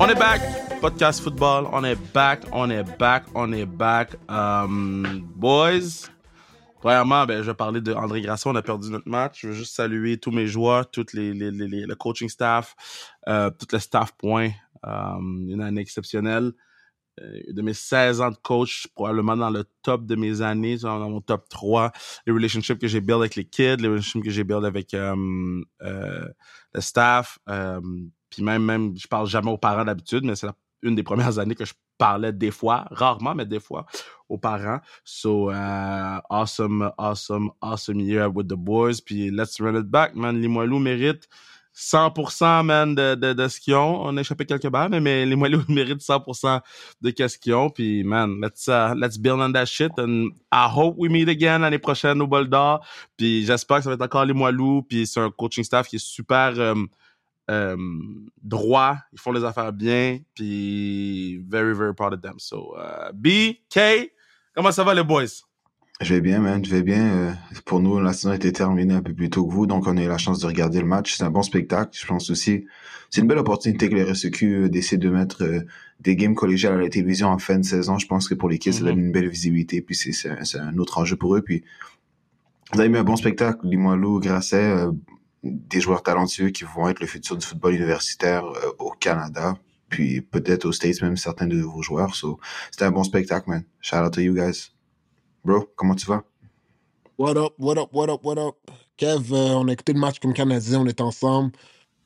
On est back. Podcast football. On est back. On est back. On est back. Um, boys. Premièrement, ben, je vais parler de André Grasson. On a perdu notre match. Je veux juste saluer tous mes joueurs, tout les, les, les, le coaching staff, euh, tout le staff point. Um, une année exceptionnelle. Euh, de mes 16 ans de coach, probablement dans le top de mes années, dans mon top 3, les relationships que j'ai build avec les kids, les relationships que j'ai build avec um, euh, le staff, um, puis même, même, je parle jamais aux parents d'habitude, mais c'est une des premières années que je parlais des fois, rarement, mais des fois, aux parents. So, uh, awesome, awesome, awesome year with the boys. Puis let's run it back, man. Limoilou mérite 100% man de, de, ce qu'ils ont. On a échappé quelques balles, mais, mais les Moilous méritent 100% de ce qu'ils ont. Puis man, let's uh, let's build on that shit. And I hope we meet again l'année prochaine au Bol d'Or. Puis j'espère que ça va être encore les Moilous. Puis c'est un coaching staff qui est super um, um, droit. Ils font les affaires bien. Puis very very proud of them. So uh, B K, comment ça va les boys? Je vais bien, man. Je vais bien. Euh, pour nous, la saison a été terminée un peu plus tôt que vous, donc on a eu la chance de regarder le match. C'est un bon spectacle. Je pense aussi, c'est une belle opportunité que les RSEQ d'essayer de mettre euh, des games collégiales à la télévision en fin de saison. Je pense que pour les kids, ça donne une belle visibilité. Puis c'est un autre enjeu pour eux. Puis vous avez mis un bon spectacle. Limoilou, Grasset, euh, des joueurs talentueux qui vont être le futur du football universitaire au Canada. Puis peut-être aux States, même certains de vos joueurs. C'était un bon spectacle, man. Shout out to you guys. Bro, comment tu vas? What up, what up, what up, what up? Kev, euh, on a écouté le match comme Canadien, on est ensemble.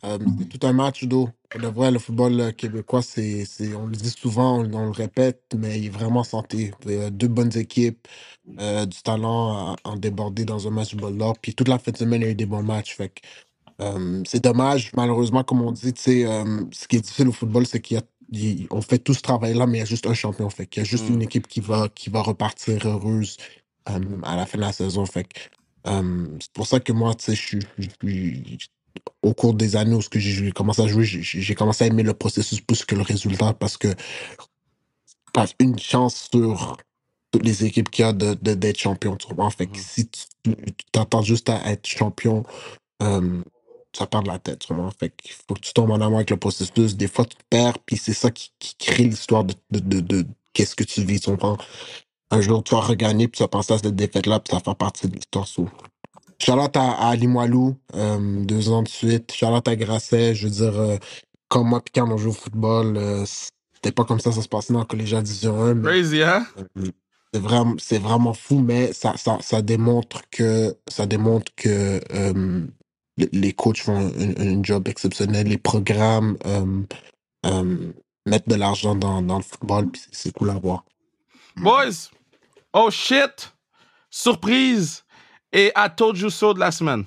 Euh, c'est tout un match d'eau. Pour de vrai, le football euh, québécois, c'est, c'est, on le dit souvent, on, on le répète, mais il est vraiment santé. Deux bonnes équipes, euh, du talent à, en déborder dans un match de d'or. Puis toute la fin de semaine, il y a eu des bons matchs. Fait que, euh, c'est dommage, malheureusement, comme on dit, tu sais, euh, ce qui est difficile au football, c'est qu'il y a il- on fait tout ce travail-là, mais il y a juste un champion. Fait qu'il y a juste Mm. une équipe qui va, qui va repartir heureuse euh, à la fin de la saison. Fait que, euh, c'est pour ça que moi, tu sais, je suis, je suis- au cours des années où j'ai commencé à jouer, j'ai commencé à aimer le processus plus que le résultat parce que t'as une chance sur toutes les équipes qu'il y a de, de- d'être champion. Tu? Fait que Mhm. si tu tu t'attends juste à être champion, euh, ça perd de la tête, vraiment. Fait qu'il faut que tu tombes en amour avec le processus. Des fois, tu perds, puis c'est ça qui, qui crée l'histoire de, de, de, de qu'est-ce que tu vis. Tu comprends? Un jour, tu vas regagner, puis tu vas penser à cette défaite-là, puis ça va faire partie de l'histoire. Charlotte à, à Limoilou, euh, deux ans de suite. Charlotte à Grasset, je veux dire, euh, comme moi, puis quand on joue au football, euh, c'était pas comme ça, ça se passait dans le collégial Division 1, mais Crazy, hein? c'est vraiment, c'est vraiment fou, mais ça, ça, ça démontre que, ça démontre que les- les coachs font un, job exceptionnel, les programmes mettent de l'argent dans, dans le football, puis c'est cool à voir. Boys, oh shit, surprise et I told you so de la semaine.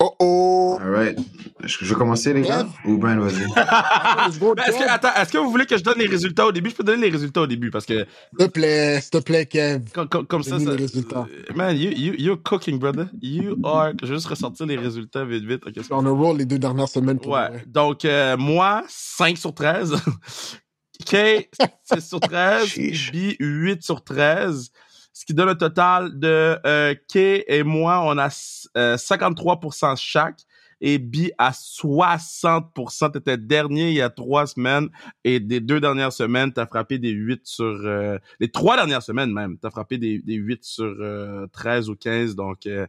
Oh oh! Alright. Je, je vais commencer, les gars? Ou Brian, vas-y. Est-ce que, attends, est-ce que vous voulez que je donne les résultats au début? Je peux donner les résultats au début parce que S'il te plaît, s'il te plaît, Kev. comme, comme, comme ça, ça- les résultats. euh, Man, you, you, you're cooking, brother. You are. Je vais juste ressortir les résultats vite, vite. ok? On a roll les deux dernières semaines pour Ouais. vrai. Donc, euh, moi, 5 sur 13. K, 6 sur 13. Sheesh. B, 8 sur 13. Ce qui donne un total de euh, K et moi, on a euh, 53% chaque. Et B à 60%. T'étais dernier il y a trois semaines. Et des deux dernières semaines, t'as frappé des 8 sur... euh, les trois dernières semaines même, t'as frappé des, des 8 sur euh, 13 ou 15. Donc, euh,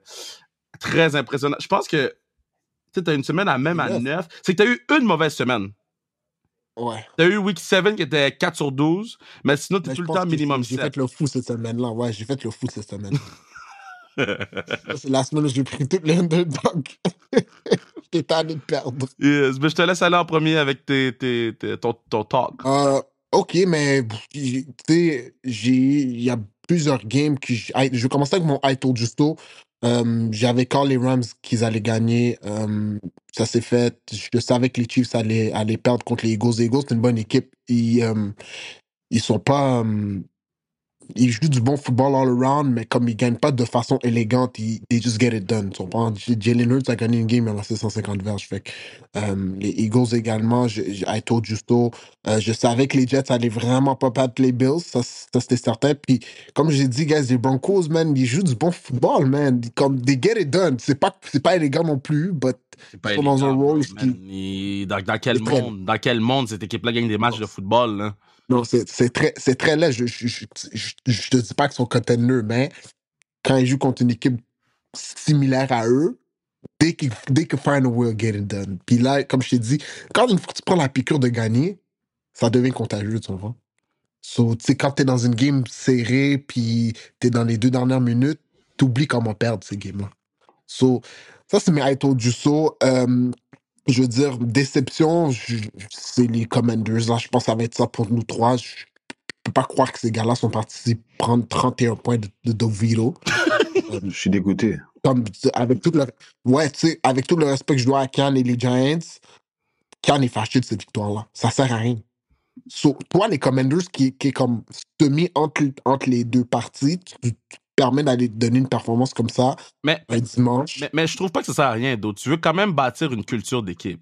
très impressionnant. Je pense que tu as une semaine à même à Neuf. 9. C'est que tu as eu une mauvaise semaine. Ouais. Tu as eu Week 7 qui était 4 sur 12, mais sinon, tu es Mais tout le temps minimum j'ai 7. fait le fou cette semaine-là. Ouais, j'ai fait le fou cette semaine. C'est la semaine où j'ai pris toutes les underdogs. J'étais tanné de perdre. Yes, mais je te laisse aller en premier avec tes, tes, tes- ton, ton talk. Euh, ok, mais tu sais, j'ai, il y a plusieurs games que j'ai- je vais commencer avec mon I told Justo. Euh, j'avais quand les Rams qu'ils allaient gagner. Euh, ça s'est fait. Je savais que les Chiefs allaient, allaient perdre contre les Eagles. Les Eagles, c'est une bonne équipe. Ils, euh, ils sont pas. Ils jouent du bon football all around, mais comme ils gagnent pas de façon élégante, ils they just get it done. Tu comprends? J- Jalen Hurts a gagné une game, il a lancé 150 verges. Fait que, euh, les Eagles également, je, je- I told Justo, euh, je savais que les Jets allaient vraiment pas battre les Bills, ça, c'était certain. Puis, comme j'ai dit, guys, les Broncos, man, ils jouent du bon football, man. Comme, they get it done. C'est pas, c'est pas élégant non plus, but C'est pas dans un rôle. Il- Dans, dans quel monde, dans quel monde cette équipe-là gagne des matchs de football, là? Non, c'est très, c'est très laid. Je, je, je, je, te dis pas qu'ils sont contenders, mais quand ils jouent contre une équipe similaire à eux, they can, they can find a getting done. Puis là, comme je t'ai dit, quand une fois que tu prends la piqûre de gagner, ça devient contagieux, tu vois. So, tu sais, quand t'es dans une game serrée, puis t'es dans les deux dernières minutes, t'oublies comment perdre ces games-là. So, ça, c'est mes I told you. Euh, je veux dire, déception, c'est les Commanders. Là, je pense que ça va être ça pour nous trois. Je peux pas croire que ces gars-là sont partis prendre 31 points de, de. Je suis dégoûté. Comme, avec tout le, ouais, avec tout le respect que je dois à Kian et les Giants, Kian est fâché de cette victoire-là. Ça sert à rien. So, toi, les Commanders qui, qui est comme semi entre, entre les deux parties, tu, tu te permets d'aller donner une performance comme ça Mais, un dimanche. mais, mais je trouve pas que ça sert à rien d'autre. Tu veux quand même bâtir une culture d'équipe.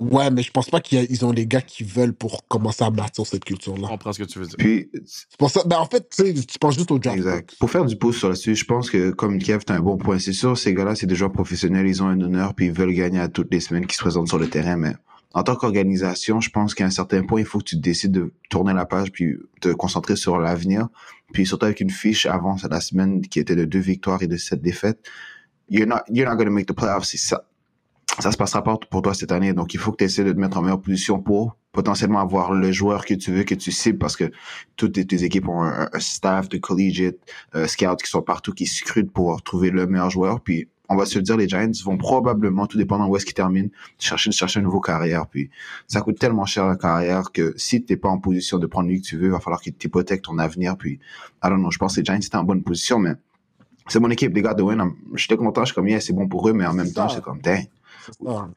Ouais, mais je pense pas qu'ils ont les gars qui veulent pour commencer à bâtir cette Je culture-là. comprends ce que tu veux dire. Puis, C'est pour ça, ben en fait, tu sais, tu penses juste au draft. Exact. Pour faire du pouce sur là-dessus, je pense que, comme Kev, t'as un bon point. C'est sûr, ces gars-là, c'est des joueurs professionnels, ils ont un honneur, puis ils veulent gagner à toutes les semaines qui se présentent sur le terrain, mais en tant qu'organisation, je pense qu'à un certain point, il faut que tu décides de tourner la page, puis te concentrer sur l'avenir, puis surtout avec une fiche avant la semaine qui était de deux victoires et de sept défaites. You're not, you're not gonna make the playoffs. Ça. Ça se passera pas pour toi cette année. Donc, il faut que tu essaies de te mettre en meilleure position pour potentiellement avoir le joueur que tu veux, que tu cibles, parce que toutes tes, tes équipes ont un, un staff de collegiate, euh, scouts qui sont partout, qui scrutent pour trouver le meilleur joueur. Puis, on va se le dire, les Giants vont probablement, tout dépendant où est-ce qu'ils terminent, chercher, chercher une nouvelle carrière. Puis, ça coûte tellement cher la carrière que si t'es pas en position de prendre lui que tu veux, il va falloir que tu hypothèques ton avenir. Puis, I don't know, je pense que les Giants étaient en bonne position, mais c'est mon équipe, les gars de win. I'm- J'étais content, je suis comme, yeah, c'est bon pour eux, mais en même C'est temps, ça. c'est comme, dang. Ça.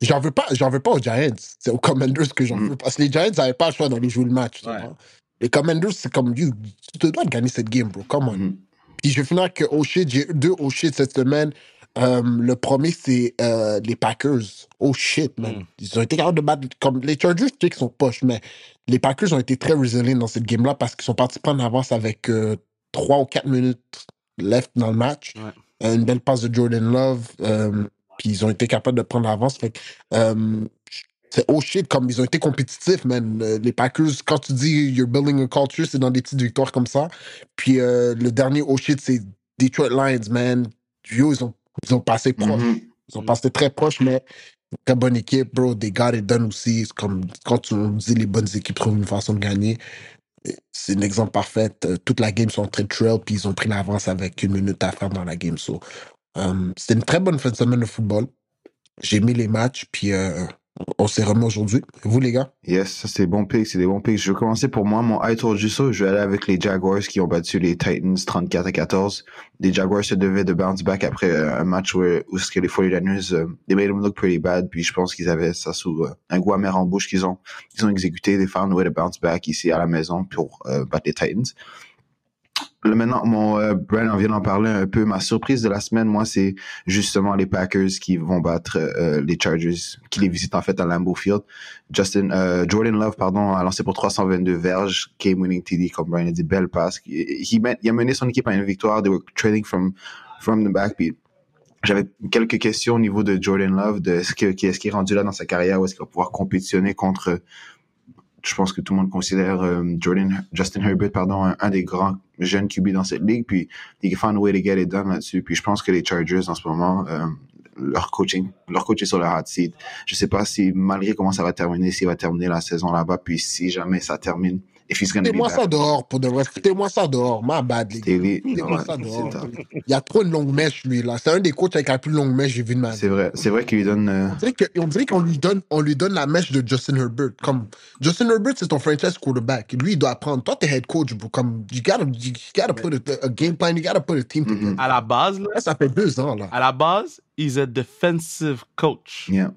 J'en veux pas, j'en veux pas aux Giants. C'est aux Commanders que j'en Mm. veux. Parce que les Giants n'avaient pas le choix d'aller jouer le match. Ouais. Les Commanders, c'est comme, you, tu te dois de gagner cette game, bro. Come on. Mhm. Puis je vais finir avec oh shit, j'ai eu deux oh shit cette semaine. Euh, le premier, c'est euh, les Packers. Oh shit, man. Mm. Ils ont été capables de battre. Comme les Chargers, je sais qu'ils sont poches, mais les Packers ont été très resilient dans cette game-là parce qu'ils sont partis prendre avance avec euh, 3 ou 4 minutes left dans le match. Ouais. Euh, une belle passe de Jordan Love. puis ils ont été capables de prendre l'avance. Fait que, c'est oh shit, comme ils ont été compétitifs, man. Euh, les Packers, quand tu dis you're building a culture, c'est dans des petites victoires comme ça. Puis euh, le dernier oh shit, c'est Detroit Lions, man. Yo, ils ont, ils ont passé proche. Mhm. Ils ont passé très proche, mais très bonne équipe, bro. They got it done aussi. C'est comme quand tu on dit les bonnes équipes trouvent une façon de gagner. C'est un exemple parfait. Euh, Toute la game sont de trail, puis ils ont pris l'avance avec une minute à faire dans la game. So, euh, C'était une très bonne fin de semaine de football. J'ai mis les matchs, puis euh, on s'est remis aujourd'hui. Vous, les gars? Yes, ça c'est des bons picks, c'est des bons picks. Je vais commencer pour moi, mon I told you so. Je vais aller avec les Jaguars qui ont battu les Titans 34 à 14. Les Jaguars se devaient de bounce back après euh, un match où, où ce que les 49ers, euh, they made them look pretty bad. Puis je pense qu'ils avaient ça sous euh, un goût amer en bouche qu'ils ont, qu'ils ont exécuté. They found a way to bounce back ici à la maison pour euh, battre les Titans. Maintenant, mon euh, Brian en vient d'en parler un peu. Ma surprise de la semaine, moi, c'est justement les Packers qui vont battre euh, les Chargers, qui les visitent en fait à Lambeau Field. Justin, euh, Jordan Love, pardon, a lancé pour 322 verges, game-winning TD, comme Brian a dit, belle passe. Il, a mené son équipe à une victoire. They were trading from from the back. Puis j'avais quelques questions au niveau de Jordan Love, de est-ce que est-ce qu'il est rendu là dans sa carrière, ou est-ce qu'il va pouvoir compétitionner contre je pense que tout le monde considère euh, Jordan, Justin Herbert, pardon, un, des grands jeunes QB dans cette ligue. Puis, can find a way to get it done là-dessus. Puis, je pense que les Chargers, en ce moment, euh, leur coaching, leur coach est sur le hot seat. Je sais pas si, malgré comment ça va terminer, s'il va terminer la saison là-bas. Puis, si jamais ça termine, if he's gonna be Foutez-moi back. ça dehors pour de vrai. Foutez-moi ça dehors. Ma bad, les gars. Daily, Foutez-moi ouais, ça c'est dehors. Il y a trop de longues mèches, lui, là. C'est un des coachs avec la plus longue mèche que j'ai vu de ma vie. C'est vrai, c'est vrai qu'il lui donne, euh, On dirait que- on dirait qu'on lui donne, on lui donne la mèche de Justin Herbert. Comme Justin Herbert, c'est ton franchise quarterback. Lui, il doit apprendre. Toi, t'es head coach, bro. Comme you gotta, you gotta put a, a game plan, you gotta put a team Mhm. together. À la base, là, Là, ça fait deux ans là. à la base, he's a defensive coach. yeah.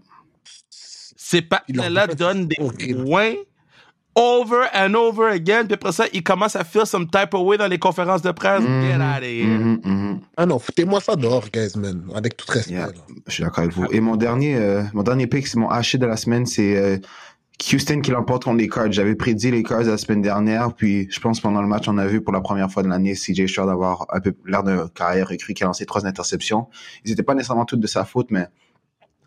Ces Il leur partenaires-là fait- donnent des horrible. points over and over again. Puis après ça, ils commencent à feel some type of way dans les conférences de presse. Get out of here. Mhm, mhm. Ah non, foutez-moi ça dehors, guys, man. Avec tout respect. Yeah. Je suis d'accord avec vous. Et mon dernier, euh, mon dernier pick, c'est mon haché de la semaine, c'est euh, Houston qui l'emporte contre les Cards. J'avais prédit les Cards la semaine dernière, puis je pense pendant le match, on a vu pour la première fois de l'année CJ Stroud avoir un peu l'air de carrière recrue qui a lancé trois interceptions. Ils n'étaient pas nécessairement toutes de sa faute, mais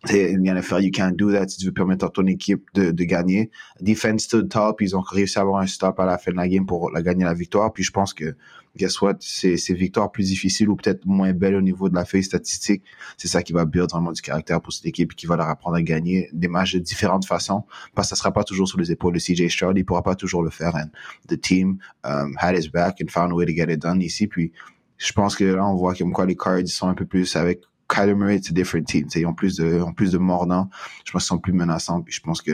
en a faire, you can't do that si tu veux permettre à ton équipe de, gagner. Defense stood top, ils ont réussi à avoir un stop à la fin de la game pour la gagner la victoire. Puis je pense que, guess what, ces, ces victoires plus difficiles ou peut-être moins belles au niveau de la feuille statistique, c'est ça qui va build vraiment du caractère pour cette équipe et qui va leur apprendre à gagner des matchs de différentes façons. Parce que ça sera pas toujours sur les épaules de CJ Stroud, il pourra pas toujours le faire. And the team um, had his back and found a way to get it done ici. Puis je pense que là, on voit comme quoi les Cards sont un peu plus avec Kyler Murray, it's a different team. Ils ont plus de, ont plus de mordants. Je pense qu'ils sont plus menaçants. Puis je pense que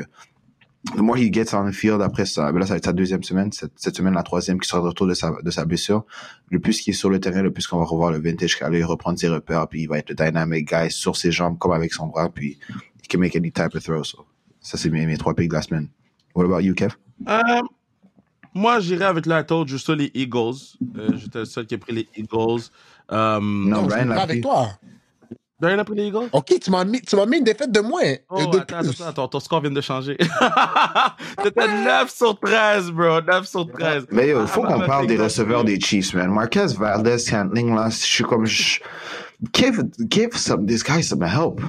the more he gets on the field après ça, ben là, ça va être sa deuxième semaine, cette, cette semaine, la troisième, qui sera de retour de sa, de sa blessure. Le plus qu'il est sur le terrain, le plus qu'on va revoir le vintage Kyler, reprendre ses repères, puis il va être le dynamic guy sur ses jambes comme avec son bras, puis he can make any type of throw. So, ça, c'est mes, mes trois picks de la semaine. What about you, Kev? Euh, moi, j'irais avec la told juste les Eagles. Euh, J'étais le seul qui a pris les Eagles. Euh, Non, Ryan suis l'a pas avec pris. toi. Ryan a pris les Eagles? Ok, tu m'as mis, tu m'as mis une défaite de moins. Oh, de attends, plus. attends, attends, ton score vient de changer. T'étais 9 sur 13, bro. 9 sur 13. Mais yo, il faut Ah, qu'on bah, parle des receveurs des Chiefs, man. Marquez Valdez Scantling, là, je suis comme... je- Give, give some, this guy some help.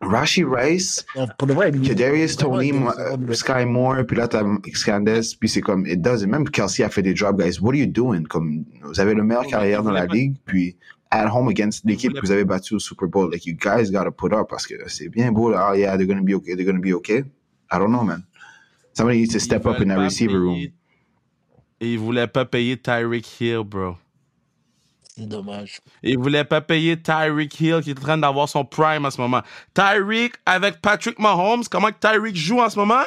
Rashi Rice, Pour vrai, il- Kadarius Tony, Sky Moore, puis là t'as Scandes, puis c'est comme, it doesn't. Même Kelsey a fait des drops, guys. What are you doing? Comme, vous avez le meilleur Oh, carrière dans la ligue, puis at home against l'équipe voulait que vous avez battue au Super Bowl. Like, you guys gotta put up, parce que c'est bien beau, là. Oh, yeah, they're gonna be okay, they're gonna be okay. I don't know, man. Somebody needs to step Ils up in that pas receiver room. payer- Et ils voulaient pas payer Tyreek Hill, bro. C'est dommage. Ils voulaient pas payer Tyreek Hill qui est en train d'avoir son prime en ce moment. Tyreek avec Patrick Mahomes, comment Tyreek joue en ce moment?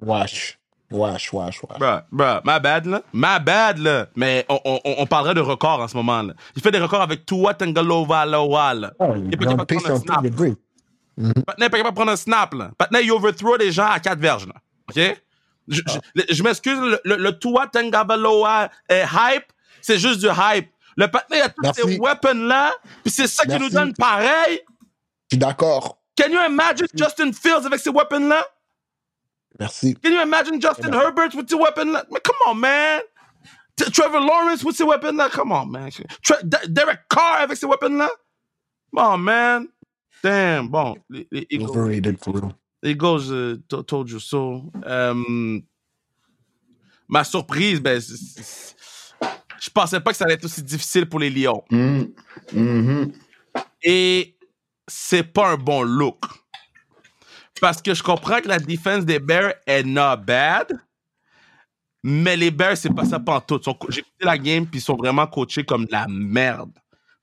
Wesh. Wesh, wesh, wesh. Bruh, bruh, my bad, là. My bad, là. Mais on, on, on parlerait de records en ce moment, là. Il fait des records avec Tua Tagovailoa, là. Oh, Il est il pas capable de prendre un snap. de great. Patnais est pas capable de prendre un snap, là. Patnais, il overthrow des gens à quatre verges, là. OK? Je, je- le- je m'excuse, le, le, le Tua euh, hype, c'est juste du hype. Le Patnais a tous Merci. ces weapons-là, puis c'est ça qui Merci. nous donne pareil. Je suis d'accord. Can you imagine Justin Fields avec ces weapons-là? Merci. Can you imagine Justin. Herbert with weapons-là? Mais come on, man! T- Trevor Lawrence with ces weapons-là? Come on, man. Tre- D- Derek Carr avec ces weapons-là? Come on, man. Damn. Bon, les, les Eagles, Overrated for real. les Eagles uh, to- told you so. Um, ma surprise, ben, c'est- je pensais pas que ça allait être aussi difficile pour les Lions. Mm. Mhm. Et c'est pas un bon look. Parce que je comprends que la défense des Bears est not bad, mais les Bears, c'est pas ça pantoute. J'ai écouté la game, puis ils sont vraiment coachés comme de la merde.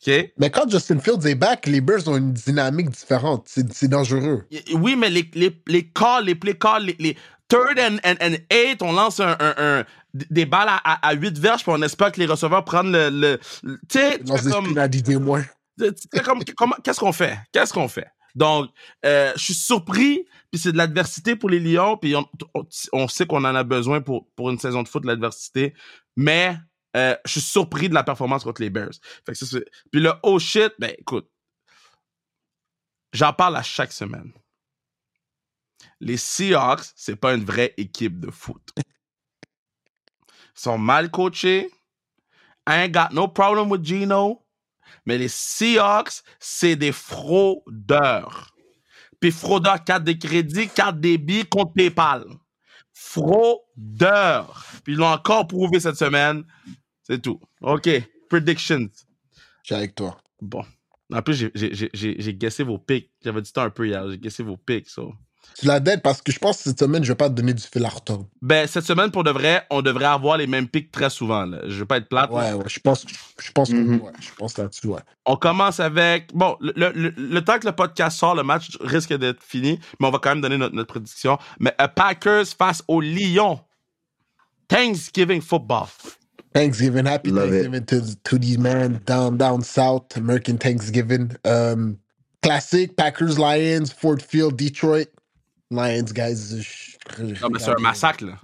OK? Mais quand Justin Fields est back, les Bears ont une dynamique différente. C'est dangereux. Oui, mais les, les, les calls, les play calls, les, les third and, and, and eight, on lance un, un- un- des balles à, à, à 8 verges, puis on espère que les receveurs prennent le. le, le- tu sais, comme- des moins. Tu sais, comme- comment- Qu'est-ce qu'on fait? Qu'est-ce qu'on fait? Donc, euh, je suis surpris, puis c'est de l'adversité pour les Lions, puis on, sait qu'on en a besoin pour, une saison de foot, l'adversité, mais euh, je suis surpris de la performance contre les Bears. Puis le oh shit, ben écoute, j'en parle à chaque semaine. Les Seahawks, c'est pas une vraie équipe de foot. Ils sont mal coachés. I ain't got no problem with Gino. Mais les Seahawks, c'est des fraudeurs. Puis fraudeurs, carte de crédit, carte débit, compte PayPal. Fraudeurs. Puis ils l'ont encore prouvé cette semaine. C'est tout. OK. Predictions. Je suis avec toi. Bon. En plus, j'ai- guessé vos picks. J'avais dit ça un peu hier. J'ai guessé vos picks. so. Tu la dead parce que je pense que cette semaine, je vais pas te donner du fil à retordre. Ben, cette semaine, pour de vrai, on devrait avoir les mêmes picks très souvent. Là. Je veux pas être plate. là. Ouais, ouais, je pense, je pense, que- Mhm. ouais, je pense là-dessus, ouais. On commence avec. Bon, le, le- le- le temps que le podcast sort, le match risque d'être fini, mais on va quand même donner notre, notre prédiction. Mais euh, Packers face aux Lions. Thanksgiving football. Thanksgiving, happy Love. Thanksgiving to, to these men down, down south, American Thanksgiving. Um, classic, Packers, Lions, Ford Field, Detroit. Lions, guys. je- Non, mais c'est un massacre, là.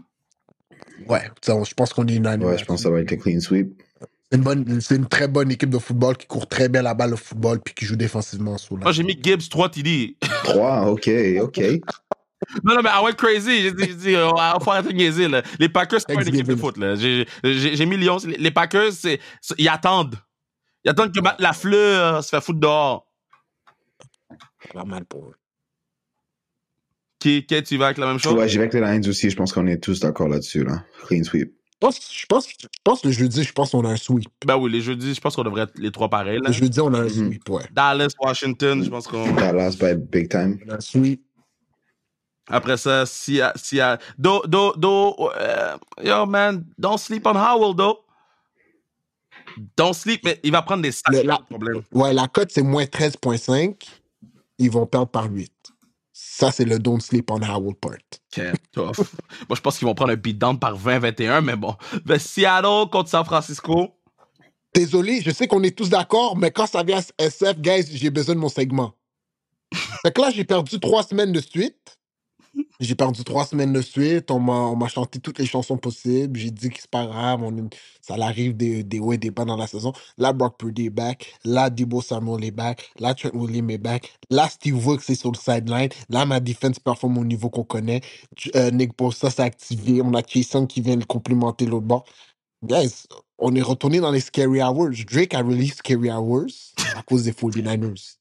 Ouais, je pense qu'on est unanime. Ouais, je pense que ça va être un clean sweep. C'est une, bonne, c'est une très bonne équipe de football qui court très bien la balle au football puis qui joue défensivement sous la. Moi, j'ai mis Gibbs 3 TD. 3, ok, ok. Non, non, mais I went crazy. J'ai dit, dit, on va faut arrêter de niaiser, là. Les Packers, c'est pas une équipe de foot, là. J'ai, j'ai, j'ai mis Lyon. Les Packers, c'est, c'est- ils attendent. Ils attendent que Matt Lafleur se fait foutre dehors. Pas mal pour eux. Qui, qui, tu vas avec la même chose? Ouais, j'y vais avec les Lions aussi. Je pense qu'on est tous d'accord là-dessus, là. Clean sweep. Je pense, je pense, je pense le jeudi, je pense qu'on a un sweep. Ben oui, les jeudis, je pense qu'on devrait être les trois pareils, là. Le jeudi, on a un Mhm. sweep, ouais. Dallas, Washington, je pense qu'on. Dallas by big time. On a un sweep. Après ça, si, si, do, do, do, euh, yo, man, don't sleep on Howell, though. Don't sleep, mais il va prendre des sacs. Le- la- problème. Ouais, la cote, c'est moins 13,5. Ils vont perdre par 8. Ça, c'est le don't sleep on Howell part. Ok, tough. Moi, je pense qu'ils vont prendre un beatdown par 20-21, mais bon. Ben, Seattle contre San Francisco. Désolé, je sais qu'on est tous d'accord, mais quand ça vient à SF, guys, j'ai besoin de mon segment. Fait que là, j'ai perdu trois semaines de suite. J'ai perdu trois semaines de suite. On m'a, chanté toutes les chansons possibles. J'ai dit que c'est pas grave. Ça arrive des, des hauts et des bas dans la saison. Là, Brock Purdy est back. Là, Debo Samuel est back. Là, Trent Williams est back. Là, Steve Wilkes est sur le sideline. Là, ma defense performe au niveau qu'on connaît. Euh, Nick Bosa s'est activé. On a Jason qui vient le complimenter l'autre bord. Guys, on est retourné dans les scary hours. Drake a release scary hours à cause des 49ers.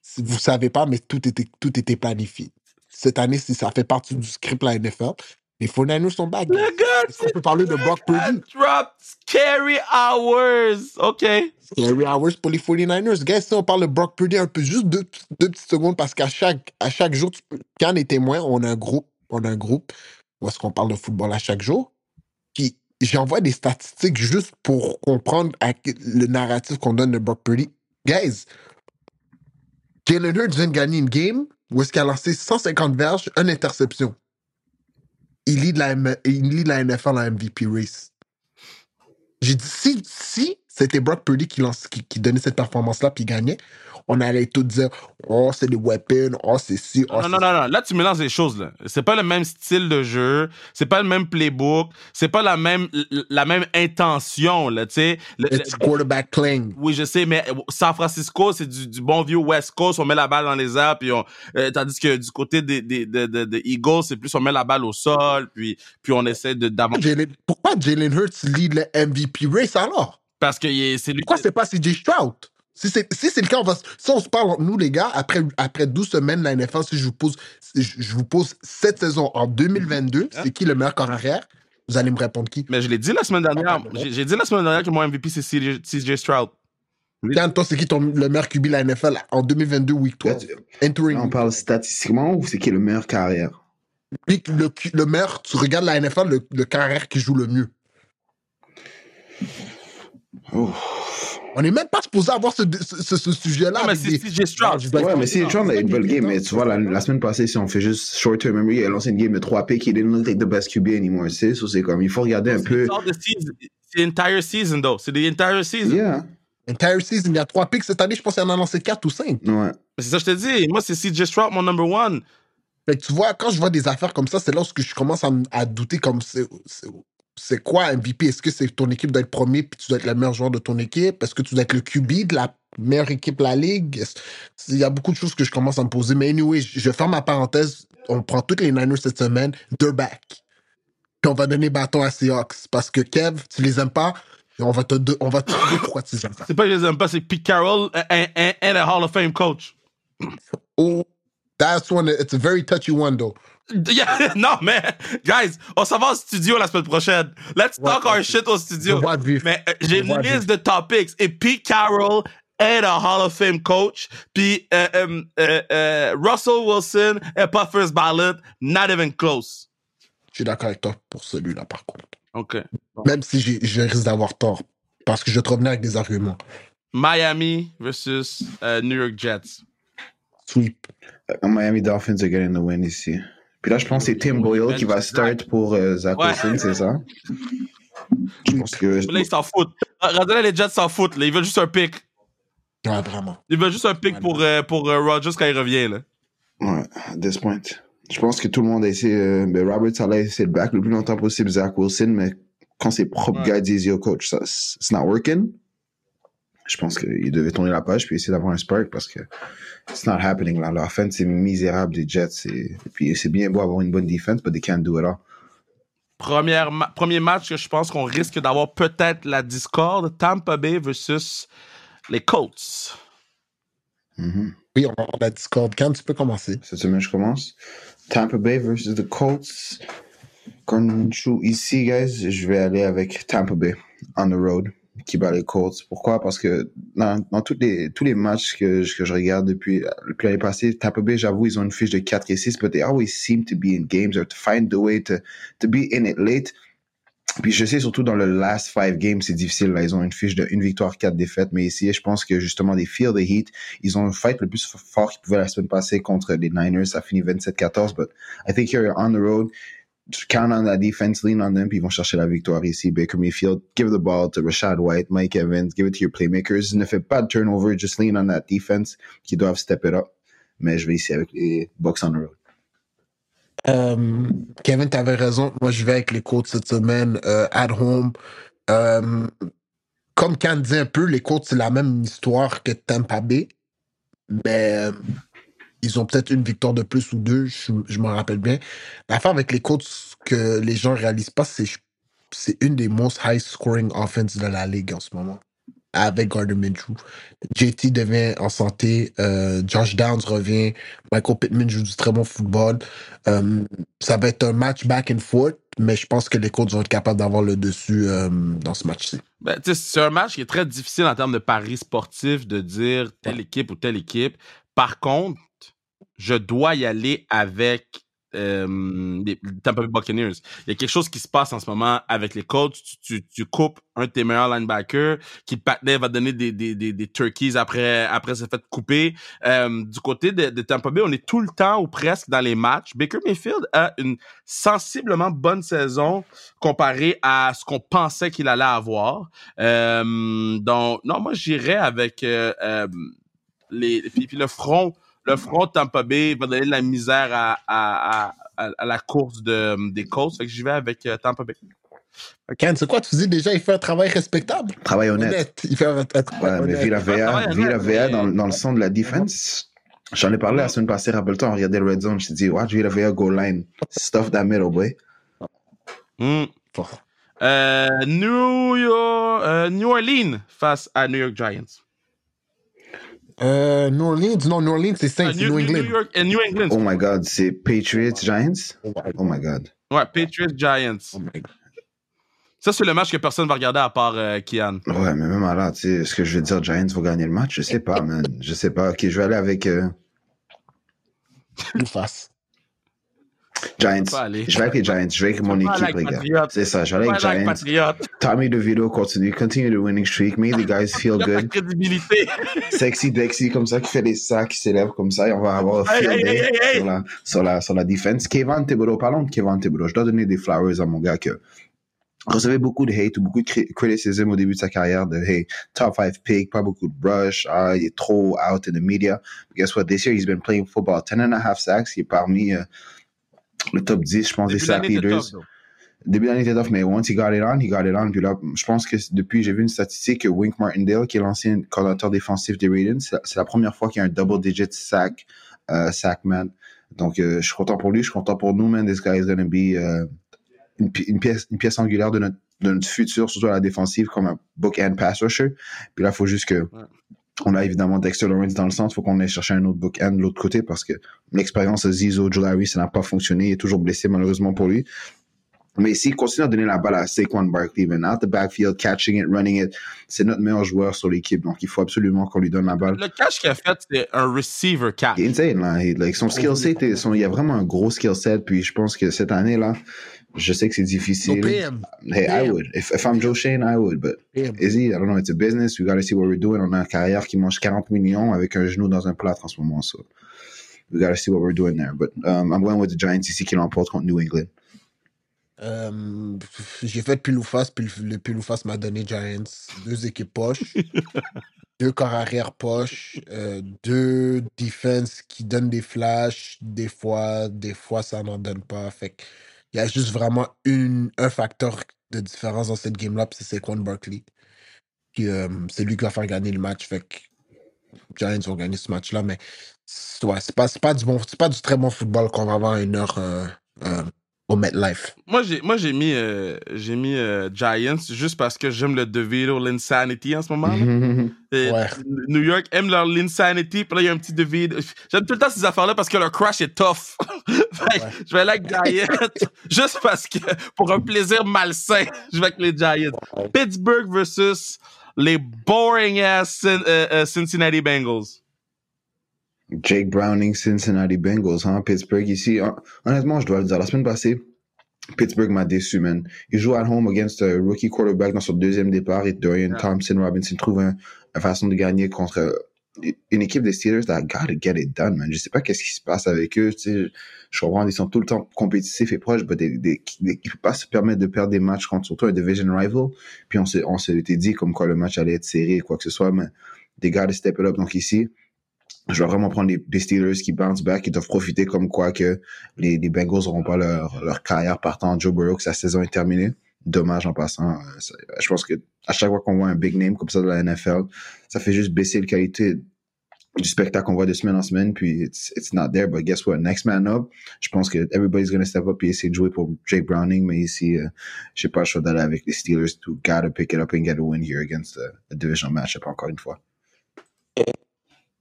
Si vous savez pas, mais tout était, tout était planifié. Cette année, si ça fait partie du script la NFL, les 49ers sont back. Le gars, qu'on peut parler de Brock Purdy? drop scary hours. OK. Scary hours pour les 49ers. Guys, si on parle de Brock Purdy un peu, juste deux, deux petites secondes, parce qu'à chaque, à chaque jour, tu peux- quand on est témoin, on a un groupe, on a un groupe où est-ce qu'on parle de football à chaque jour. Puis j'envoie des statistiques juste pour comprendre le narratif qu'on donne de Brock Purdy. Guys, Jalen Hurts vient de gagner une game où est-ce qu'il a lancé 150 verges, une interception. Il lead la, M- il la NFL MVP race. J'ai dit, si, si c'était Brock Purdy qui, lance, qui, qui donnait cette performance-là puis gagnait, on allait tout dire, oh, c'est des weapons, oh, c'est ci, oh, Non, non, non, non. Là, tu mélanges les choses, là. C'est pas le même style de jeu. C'est pas le même playbook. C'est pas la même, la même intention, là, tu sais. It's le- quarterback playing. Oui, je sais, mais San Francisco, c'est du, du bon vieux West Coast. On met la balle dans les airs, puis on, euh, tandis que du côté des, des, des, des- des Eagles, c'est plus on met la balle au sol, puis, puis on essaie de d'avancer. Pourquoi Jalen Hurts lead le MVP race alors? Parce que c'est lui. Pourquoi c'est pas CJ Stroud? Si c'est si c'est le cas, on va, si on se parle entre nous, les gars, après, après 12 semaines, la NFL, si je vous pose, si je, je vous pose cette saison en 2022, Hein? c'est qui le meilleur corps arrière? Vous allez me répondre qui? Mais je l'ai dit la semaine dernière. Ah. J'ai dit la semaine dernière que mon MVP, c'est CJ, CJ Stroud. Yann, toi, c'est qui ton, le meilleur QB de la NFL en 2022, week Là, 12? tu- Entering. là, on parle statistiquement ou c'est qui est le meilleur carrière? Puis le, le meilleur, tu regardes la NFL, le, le carrière qui joue le mieux. Oh. On n'est même pas supposé avoir ce, ce, ce- ce sujet-là. Non, mais c'est CJ Stroud. Ouais, mais si c'est John a une est game, mais tu vois, la, la semaine passée, si on fait juste short-term memory, elle a lancé une game de 3 picks, he didn't look like the best QB anymore, c'est so c'est comme, il faut regarder un peu. C'est all the season. C'est entire season, though. C'est the entire season. Yeah. Entire season, il y a trois picks cette année, je pense qu'il en a lancé quatre ou cinq. Ouais. Mais C'est ça que je te dis. Moi, c'est CJ Stroud, mon number one. Fait que tu vois, quand je vois des affaires comme ça, c'est lorsque je commence à, à douter comme c'est. C'est- quoi MVP? Est-ce que c'est ton équipe doit être premier puis tu dois être le meilleur joueur de ton équipe? Est-ce que tu dois être le QB de la meilleure équipe de la ligue? Il y a beaucoup de choses que je commence à me poser. Mais anyway, je je ferme ma parenthèse. On prend toutes les Niners cette semaine. They're back. Puis on va donner bâton à Seahawks. Parce que Kev, tu les aimes pas? et on va te, de- on va te dire pourquoi tu les aimes pas? C'est pas que je les aime pas, c'est Pete Carroll and, and, and a Hall of Fame coach. Oh, that's one. It's a very touchy one, though. Yeah, non, mais, guys, on s'en va au studio la semaine prochaine. Let's Ouais, talk our shit au studio. Mais euh, j'ai une liste de topics et Pete Carroll est un Hall of Fame coach. Puis euh, euh, euh, Russell Wilson est pas first ballot, not even close. Je suis d'accord avec toi pour celui-là, par contre. OK. Même si j'ai- je risque d'avoir tort. Parce que je te revenir avec des arguments. Miami versus New York Jets. Sweep. Euh, Miami Dolphins are getting the win ici. Puis là, je pense que c'est Tim Boyle qui va start pour euh, Zach Ouais. Wilson, c'est ça? Je pense que. Mais là, ils s'en foutent. Ah, là, les Jets s'en foutent. Là. Ils veulent juste un pick. Ouais, vraiment. Ils veulent juste un pick pour, euh, pour euh, Rodgers quand il revient. Là. Ouais, à this point. Je pense que tout le monde a essayé. euh, ben Robert Saleh a essayé de back le plus longtemps possible Zach Wilson, mais quand ses propres Ouais. gars disent Yo, coach, ça, it's not working. je pense qu'il devait tourner la page puis essayer d'avoir un spark parce que it's not happening là. L'offense c'est misérable des Jets. Et, puis c'est bien beau avoir une bonne defense, but they can't do it all. Première ma- premier match que je pense qu'on risque d'avoir peut-être la discorde, Tampa Bay versus les Colts. Mhm. Oui, on a la Discord. Quand tu peux commencer? Cette semaine, je commence. Tampa Bay versus the Colts. Quand je suis ici, guys, je vais aller avec Tampa Bay on the road qui bat les Colts. Pourquoi? Parce que dans, dans tous, les, tous les matchs que, que je regarde depuis, depuis l'année passée, Tampa j'avoue, ils ont une fiche de 4 et 6, but they always seem to be in games or to find the way to, to be in it late. Puis je sais surtout dans le last five games, c'est difficile. Là. Ils ont une fiche de une victoire, quatre défaites. Mais ici, je pense que justement, des feel the heat. Ils ont fight le plus fort qu'ils pouvaient la semaine passée contre les Niners. Ça finit 27-14. But I think here on the road, count on that defense, lean on them, puis ils vont chercher la victoire ici. Baker Mayfield, give the ball to Rashad White, Mike Evans, give it to your playmakers. Ne fais pas de turnover, just lean on that defense qui doivent step it up. Mais je vais ici avec les Bucks on the road. Euh, Kevin, tu avais raison. Moi, je vais avec les Colts cette semaine, euh, at home. Euh, comme Can disait un peu, les Colts, c'est la même histoire que Tampa Bay. Mais euh, ils ont peut-être une victoire de plus ou deux, je, je m'en rappelle bien. L'affaire avec les Colts que les gens réalisent pas, c'est c'est une des most high scoring offense de la ligue en ce moment. Avec Gardner Minshew. JT devient en santé, euh, Josh Downs revient, Michael Pittman joue du très bon football. Euh, ça va être un match back and forth, mais je pense que les Colts vont être capables d'avoir le dessus euh, dans ce match-ci. Ben, c'est un match qui est très difficile en termes de paris sportifs de dire telle équipe ou telle équipe. Par contre, je dois y aller avec euh, les Tampa Bay Buccaneers. Il y a quelque chose qui se passe en ce moment avec les Colts. Tu, tu, tu coupes un de tes meilleurs linebackers qui patinet va donner des, des, des, des turkeys après, après s'être fait couper. Euh, du côté de, de Tampa Bay, on est tout le temps ou presque dans les matchs. Baker Mayfield a une sensiblement bonne saison comparé à ce qu'on pensait qu'il allait avoir. Euh, donc, non, moi, j'irais avec euh, les, puis, puis le front le front de Tampa Bay va donner de la misère à, à, à, à la course de, des Colts. Fait que j'y vais avec euh, Tampa Bay. Ken, c'est quoi tu dis? Déjà? Il fait un travail respectable? Travail honnête. Il fait un, un travail Ouais, mais honnête. Villa Travail VA, honnête, Villa VA mais- dans, dans le son de la defense, j'en ai parlé la semaine passée, rappelle-toi, on regardait le Red Zone, je t'ai dit, watch Villa VA go line, stuff that middle, boy. Hmm. Euh, New, York, euh, New Orleans face à New York Giants. Euh, New Orleans, non, New Orleans, c'est Saints, c'est New England. New York, euh, New England. Oh my god, c'est Patriots Giants? Oh my Oh my god. Ouais, Patriots Giants. Oh my God. Ça, c'est le match que personne va regarder à part euh, Kian. Ouais, mais même là, tu sais, est-ce que je vais dire Giants vont gagner le match? Je sais pas, man. Je sais pas. Ok, je vais aller avec euh, Nous face. Giants. Je vais avec les Giants. Je vais avec mon équipe, les gars. C'est ça, je vais avec Pas avec Giants. Tommy DeVito continue, continue the winning streak. Make the guys feel good. Sexy Dexy, comme ça, qui fait des sacs, qui s'élève comme ça, et on va avoir un Hey, hey. Sur, la, sur, la, sur la defense. Kevin Thibodeau, parlons de Kevin Thibodeau. Je dois donner des flowers à mon gars que recevait beaucoup de hate ou beaucoup de cri- criticism au début de sa carrière de hey, top 5 pick, pas beaucoup de brush, ah, il est trop out in the media. But guess what? This year, he's been playing football. 10 and a half sacks. Il est parmi euh, le top 10, je pense, des sack leaders. Début d'année était tough, mais once he got it on, he got it on. Puis là, je pense que depuis, j'ai vu une statistique que Wink Martindale, qui est l'ancien coordinateur défensif des Ravens, c'est la première fois qu'il y a un double digit sack, euh, sack man. Donc, euh, je suis content pour lui, je suis content pour nous, man. This guy is gonna be euh, une, pi- une pièce, une pièce angulaire de notre, de notre futur, surtout à la défensive, comme un bookend pass rusher. Puis là, il faut juste que on a évidemment Dexter Lawrence dans le centre, faut qu'on aille chercher un autre bookend de l'autre côté parce que l'expérience de Zizo, Jolari, ça n'a pas fonctionné, il est toujours blessé malheureusement pour lui. Mais s'il continue à donner la balle à Saquon Barkley, man, out the backfield, catching it, running it, c'est notre meilleur joueur sur l'équipe. Donc, il faut absolument qu'on lui donne la balle. Le catch qu'il a fait, c'est un receiver catch. Il est insane, là. Il- like, son skill set, son- il y a vraiment un gros skill set. Puis, je pense que cette année, là, je sais que c'est So difficile. PM. Hey, I PM. would. If, if I'm Joe Shane, I would. But is he? I don't know. It's a business. We got to see what we're doing. On a une carrière qui mange 40 millions avec un genou dans un plâtre en ce moment. So, we got to see what we're doing there. But um, I'm going with the Giants ici qui l'emporte contre New England. Euh, J'ai fait pile ou face, le, le pile ou face m'a donné Giants. Deux équipes poches, deux corps arrière poches, euh, deux defense qui donnent des flashs, des fois, des fois ça n'en donne pas. Fait que il y a juste vraiment une, un facteur de différence dans cette game-là, c'est Saquon Barkley. euh, c'est lui qui va faire gagner le match. Fait que Giants vont gagner ce match-là, mais ouais, c'est pas, pas, du bon, pas du très bon football qu'on va avoir à une heure euh, euh, au MetLife? Moi, j'ai, moi, j'ai mis, euh, j'ai mis euh, Giants juste parce que j'aime le DeVito, l'insanity en ce moment. là. Et Ouais. New York aime leur l'insanity, puis là, il y a un petit DeVito. J'aime tout le temps ces affaires-là parce que leur crash est tough. Fait que Ouais. Je vais avec Giants juste parce que, pour un plaisir malsain, je vais avec les Giants. Ouais. Pittsburgh versus les boring ass euh, Cincinnati Bengals. Jake Browning, Cincinnati Bengals, hein, Pittsburgh ici. Hon- Honnêtement, je dois le dire, la semaine passée, Pittsburgh m'a déçu, man. Il joue at home against a rookie quarterback dans son deuxième départ et Dorian Yeah. Thompson Robinson trouve un- une façon de gagner contre euh, une équipe des Steelers that gotta get it done, man. Je sais pas qu'est-ce qui se passe avec eux, tu sais. Je comprends, ils sont tout le temps compétitifs et proches, mais des, des, des, ils peuvent pas se permettre de perdre des matchs contre surtout un division rival. Puis on s'est, on s'était dit comme quoi le match allait être serré, quoi que ce soit, mais they gotta step it up. Donc ici, je vais vraiment prendre les, les Steelers qui bounce back, qui doivent profiter comme quoi que les, les Bengals n'auront pas leur, leur carrière partant. Joe Burrow, que sa saison est terminée. Dommage en passant. Euh, Je pense que à chaque fois qu'on voit un big name comme ça de la NFL, ça fait juste baisser la qualité du spectacle qu'on voit de semaine en semaine, puis it's, it's not there. But guess what? Next man up. Je pense que everybody's gonna step up et essayer de jouer pour Jake Browning, mais ici, euh, j'ai pas le choix d'aller avec les Steelers to gotta pick it up and get a win here against a, a division matchup encore une fois.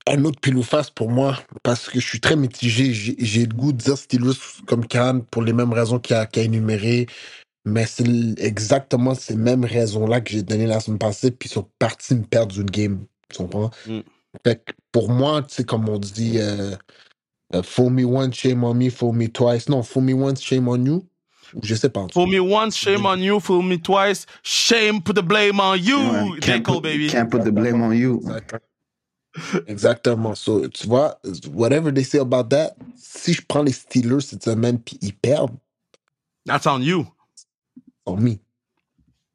Un autre pile ou face pour moi, parce que je suis très mitigé. J'ai le goût de dire Steelers comme Cannes pour les mêmes raisons qu'il a, énumérées, mais c'est exactement ces mêmes raisons-là que j'ai données la semaine passée, puis ils sont partis me perdre une game. Tu comprends? Mm. Fait que pour moi, tu sais, comme on dit, euh, euh, fool me once, shame on me, fool me twice. Non, fool me once, shame on you. Ou Je sais pas. Fool me once, shame on you. Fool me twice, shame put the blame on you. Ouais, can't, put, baby. can't put the blame on you. Exactement. Exactement. So, tu vois, whatever they say about that, si je prends les Steelers cette semaine puis ils perdent, That's on you. on me.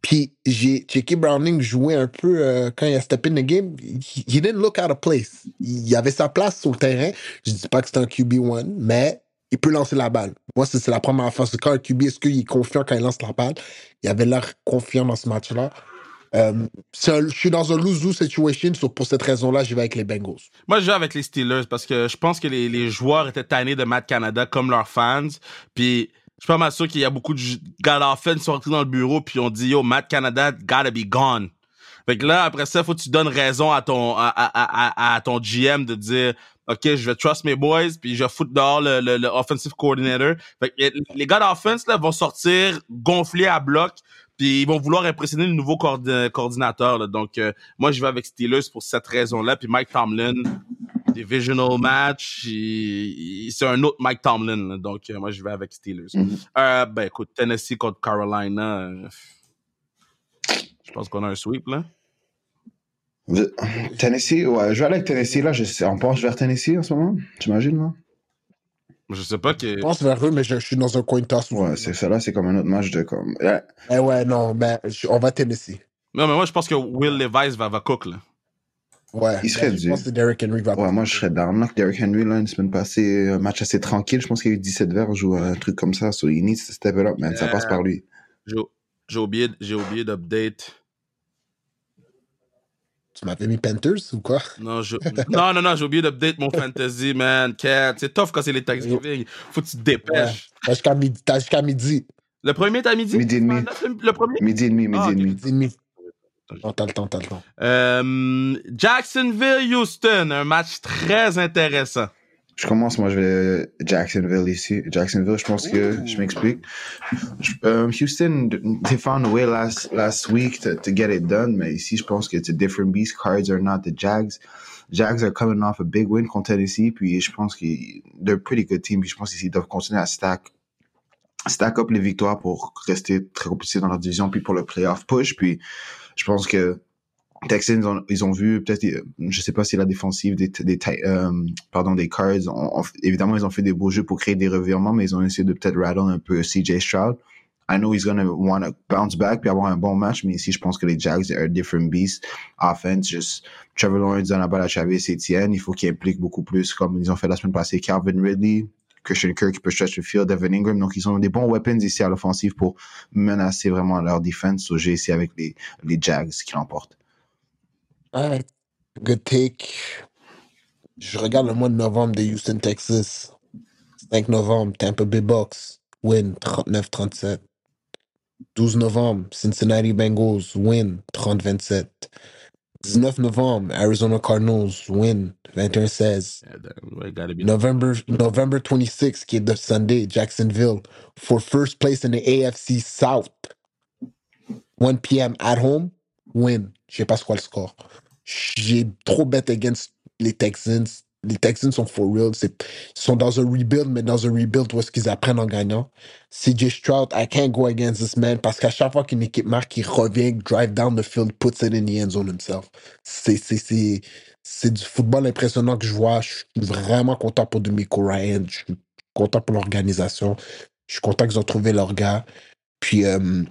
Puis j'ai checké Browning jouer un peu euh, quand il a step in the game. He, he didn't look out of place. Il avait sa place sur le terrain. Je dis pas que c'est un QB1, mais il peut lancer la balle. Moi, c'est la première fois. Quand un QB, est-ce qu'il est confiant quand il lance la balle? Il avait l'air confiant dans ce match-là. Euh, je suis dans un lose-lose situation. so pour cette raison-là, je vais avec les Bengals. Moi, je joue avec les Steelers parce que je pense que les, joueurs étaient tannés de Matt Canada comme leurs fans. Puis, je suis pas mal sûr qu'il y a beaucoup de gars d'offense qui sont rentrés dans le bureau puis ont dit, yo, Matt Canada gotta be gone. Fait que là, après ça, faut que tu donnes raison à ton, à, ton GM de dire, OK, je vais trust mes boys, puis je vais foutre dehors le, le, le offensive coordinator. Fait que les gars d'offense, là, vont sortir gonflés à bloc, puis ils vont vouloir impressionner le nouveau coordi- coordinateur, là. Donc, euh, moi, je vais avec Steelers pour cette raison-là. Puis Mike Tomlin, divisional match, c'est un autre Mike Tomlin. là. Donc, euh, moi, je vais avec Steelers. Mhm. Euh, ben, écoute, Tennessee contre Carolina, je pense qu'on a un sweep, là. Tennessee, ouais, je vais aller avec Tennessee, là, je sais, on penche vers Tennessee en ce moment, j'imagine, là. Je sais pas que... Je pense vers eux, mais je, je suis dans un coin toss. Ouais, c'est ça, là, c'est comme un autre match de comme. Ouais, Eh ouais, non, ben, je- on va Tennessee. Non, mais moi, je pense que Will Levis va, va cook, là. Ouais. Il serait ben, Je pense que Derrick Henry va Ouais, moi, je serais down. Là, Derrick Henry, là, une semaine passée, un match assez tranquille. Je pense qu'il y a eu 17 verres, joue un truc comme ça. So, he needs to step it up, man. Ça Yeah. passe par lui. J'ai j'ai oublié, j'ai oublié d'update. Tu m'avais mis Panthers ou quoi? Non, je... non, non, non, j'ai oublié d'update mon fantasy, man. Cat, c'est tough quand c'est les Thanksgiving. Faut que tu te dépêches. T'as jusqu'à midi. T'as jusqu'à midi. Le premier, t'as midi? Midi et demi. Le premier? Midi et demi, midi Ah, et demi. Midi et demi. Non, t'as le temps, t'as le temps. Euh, Jacksonville, Houston, un match très intéressant. Je commence, moi, je vais Jacksonville ici. Jacksonville, je pense que, je m'explique. Euh, Houston, they found a way last, last week to, to get it done, mais ici, je pense que it's a different beast. Cards are not the Jags. Jags are coming off a big win contre Tennessee, puis je pense qu'ils, they're a pretty good team, puis je pense qu'ils doivent continuer à stack, stack up les victoires pour rester très compétitifs dans leur division, puis pour le playoff push, puis je pense que Texans, ont, ils ont vu peut-être, euh, je sais pas si la défensive des, des, euh, pardon, des Cards, ont- ont- évidemment, ils ont fait des beaux jeux pour créer des revirements, mais ils ont essayé de peut-être rattle un peu CJ Stroud. I know he's gonna want to bounce back puis avoir un bon match, mais ici, je pense que les Jags are a different beast. Offense, juste Trevor Lawrence donne la balle à Travis Etienne. Il faut qu'il implique beaucoup plus, comme ils ont fait la semaine passée, Calvin Ridley, Christian Kirk qui peut stretch the field, Devin Ingram. Donc, ils ont des bons weapons ici à l'offensive pour menacer vraiment leur defense. So, j'ai ici avec les, les Jags qui l'emportent. Ouais, good take. Je regarde le mois de novembre de Houston, Texas. 5 novembre, Tampa Bay Bucks, win 39-37. 12 novembre, Cincinnati Bengals, win 30-27. 19 novembre, Arizona Cardinals, win 21-16. Yeah, that- we gotta be- November November 26th, qui est de Sunday, Jacksonville, for first place in the AFC South. 1 p.m. at home, win. Je sais pas c'est quoi score. J'ai trop bet against les Texans. Les Texans sont for real. Ils sont dans un rebuild, mais dans un rebuild où est-ce qu'ils apprennent en gagnant. CJ Stroud, I can't go against this man parce qu'à chaque fois qu'une équipe marque, il revient, drive down the field, puts it in the end zone himself. C'est du football impressionnant que je vois. Je suis vraiment content pour Demico Ryan. Je suis content pour l'organisation. Je suis content qu'ils ont trouvé leur gars. Puis, euh,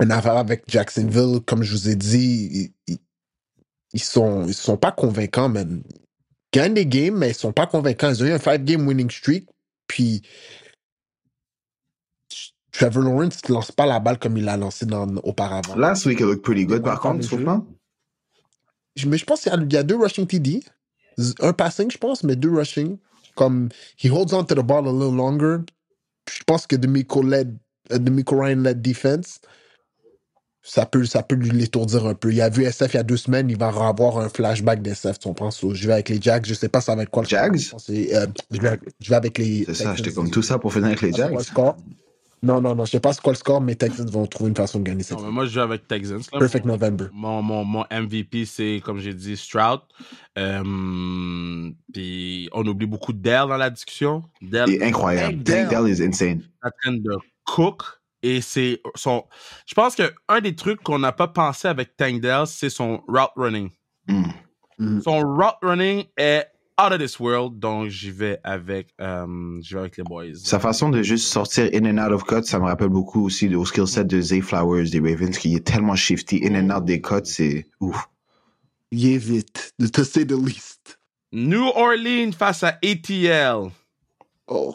une affaire avec Jacksonville, comme je vous ai dit, ils, ils- sont, ils sont pas convaincants, man. Ils gagnent des games, mais ils sont pas convaincants. Ils ont eu un five-game winning streak, puis Trevor Lawrence ne lance pas la balle comme il l'a lancé dans, auparavant. Last week, it looked pretty good, par contre, tu pas? Je- Mais je pense qu'il y a- il y, a deux rushing TD. Un passing, je pense, mais deux rushing. Comme, he holds on to the ball a little longer. Je pense que Demico, led, euh, Demico Ryan led defense. Ça peut, ça peut lui l'étourdir un peu. Il a vu SF il y a deux semaines, il va avoir un flashback d'SF, tu comprends? So, je vais avec les Jags, je sais pas ça va être quoi le score. Jags? C'est, euh, je, vais, je vais avec les. C'est ça, j'étais comme tout ça pour finir avec les quoi Jags? score? Non, non, non, je sais pas c'est quoi le score, mais Texans vont trouver une façon de gagner cette Non, mais moi, je joue avec Texans. là. Perfect November. Mon, mon, mon MVP, c'est, comme j'ai dit, Stroud. Euh, puis on oublie beaucoup Dell dans la discussion. Dell incroyable. Dell. Is insane. est en train de cook. Et c'est son. Je pense que un des trucs qu'on n'a pas pensé avec Tank Dell, c'est son route running. Mm. Mm. Son route running est out of this world. Donc, j'y vais avec, euh, j'y vais avec les boys. Sa façon de juste sortir in and out of cuts, ça me rappelle beaucoup aussi au skill set de Zay Flowers des Ravens, qui est tellement shifty. In and out des cuts, c'est ouf. Il est vite, to say the least. New Orleans face à ATL. Oh.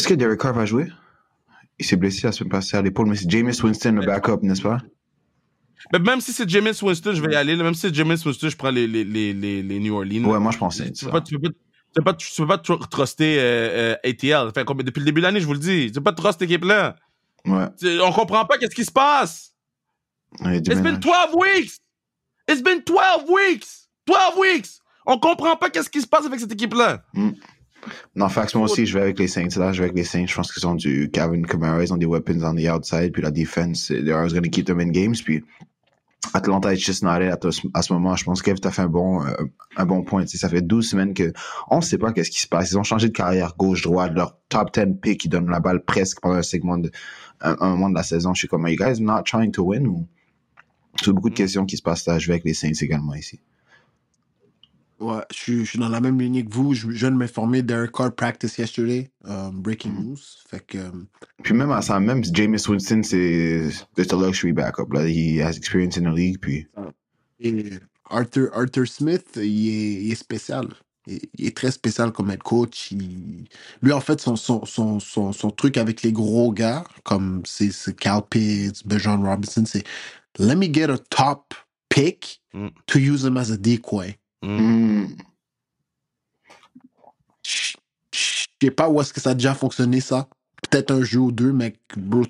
Est-ce que Derek Carr va jouer? Il s'est blessé la semaine passée à l'épaule, mais c'est Jameis Winston le backup, n'est-ce pas? Mais même si c'est Jameis Winston, je vais y aller. Même si c'est Jameis Winston, je prends les, les, les, les, New Orleans. Ouais, moi je pensais. Tu peux pas, tu peux pas, tu peux pas, tu peux pas tr- truster euh, euh, ATL. Comme, depuis le début de l'année, je vous le dis. Tu peux pas truster cette équipe-là. Ouais. On comprend pas qu'est-ce qui se passe. Ouais, It's been déménage. 12 weeks. It's been 12 weeks. 12 weeks. On comprend pas qu'est-ce qui se passe avec cette équipe-là. Non, Fax, moi aussi, je vais avec les Saints. Là, je vais avec les Saints. Je pense qu'ils ont du Calvin Kamara, ils ont des weapons on the outside, puis la defense, they're always going to keep them in games. Puis Atlanta est just not it à, ce- moment. Je pense qu'Ev t'a fait un bon, euh, un bon point. Tu sais, ça fait 12 semaines que on sait pas qu'est-ce qui se passe. Ils ont changé de carrière gauche-droite. Leur top 10 pick, ils donnent la balle presque pendant un segment de, un, un moment de la saison. Je suis comme, are you guys not trying to win? Ou... C'est beaucoup de questions qui se passent là. Je vais avec les Saints également ici. Ouais, je suis, je suis dans la même lignée que vous. Je, je viens de m'informer. Derek Carr practice yesterday. Um, breaking Mm. news. Fait que. um, Puis même à ça, même Jameis Winston, c'est c'est un luxury backup. Là. He has experience in the league. Puis et Arthur, Arthur Smith, il est, il est spécial. Il, il est très spécial comme head coach. Il- lui, en fait, son, son, son, son, son truc avec les gros gars, comme c'est c'est Cal Pitts, Bijan Robinson, c'est let me get a top pick Mm. to use him as a decoy. Hmm. Je sais pas où est-ce que ça a déjà fonctionné, ça. Peut-être un jeu ou deux, mais bro,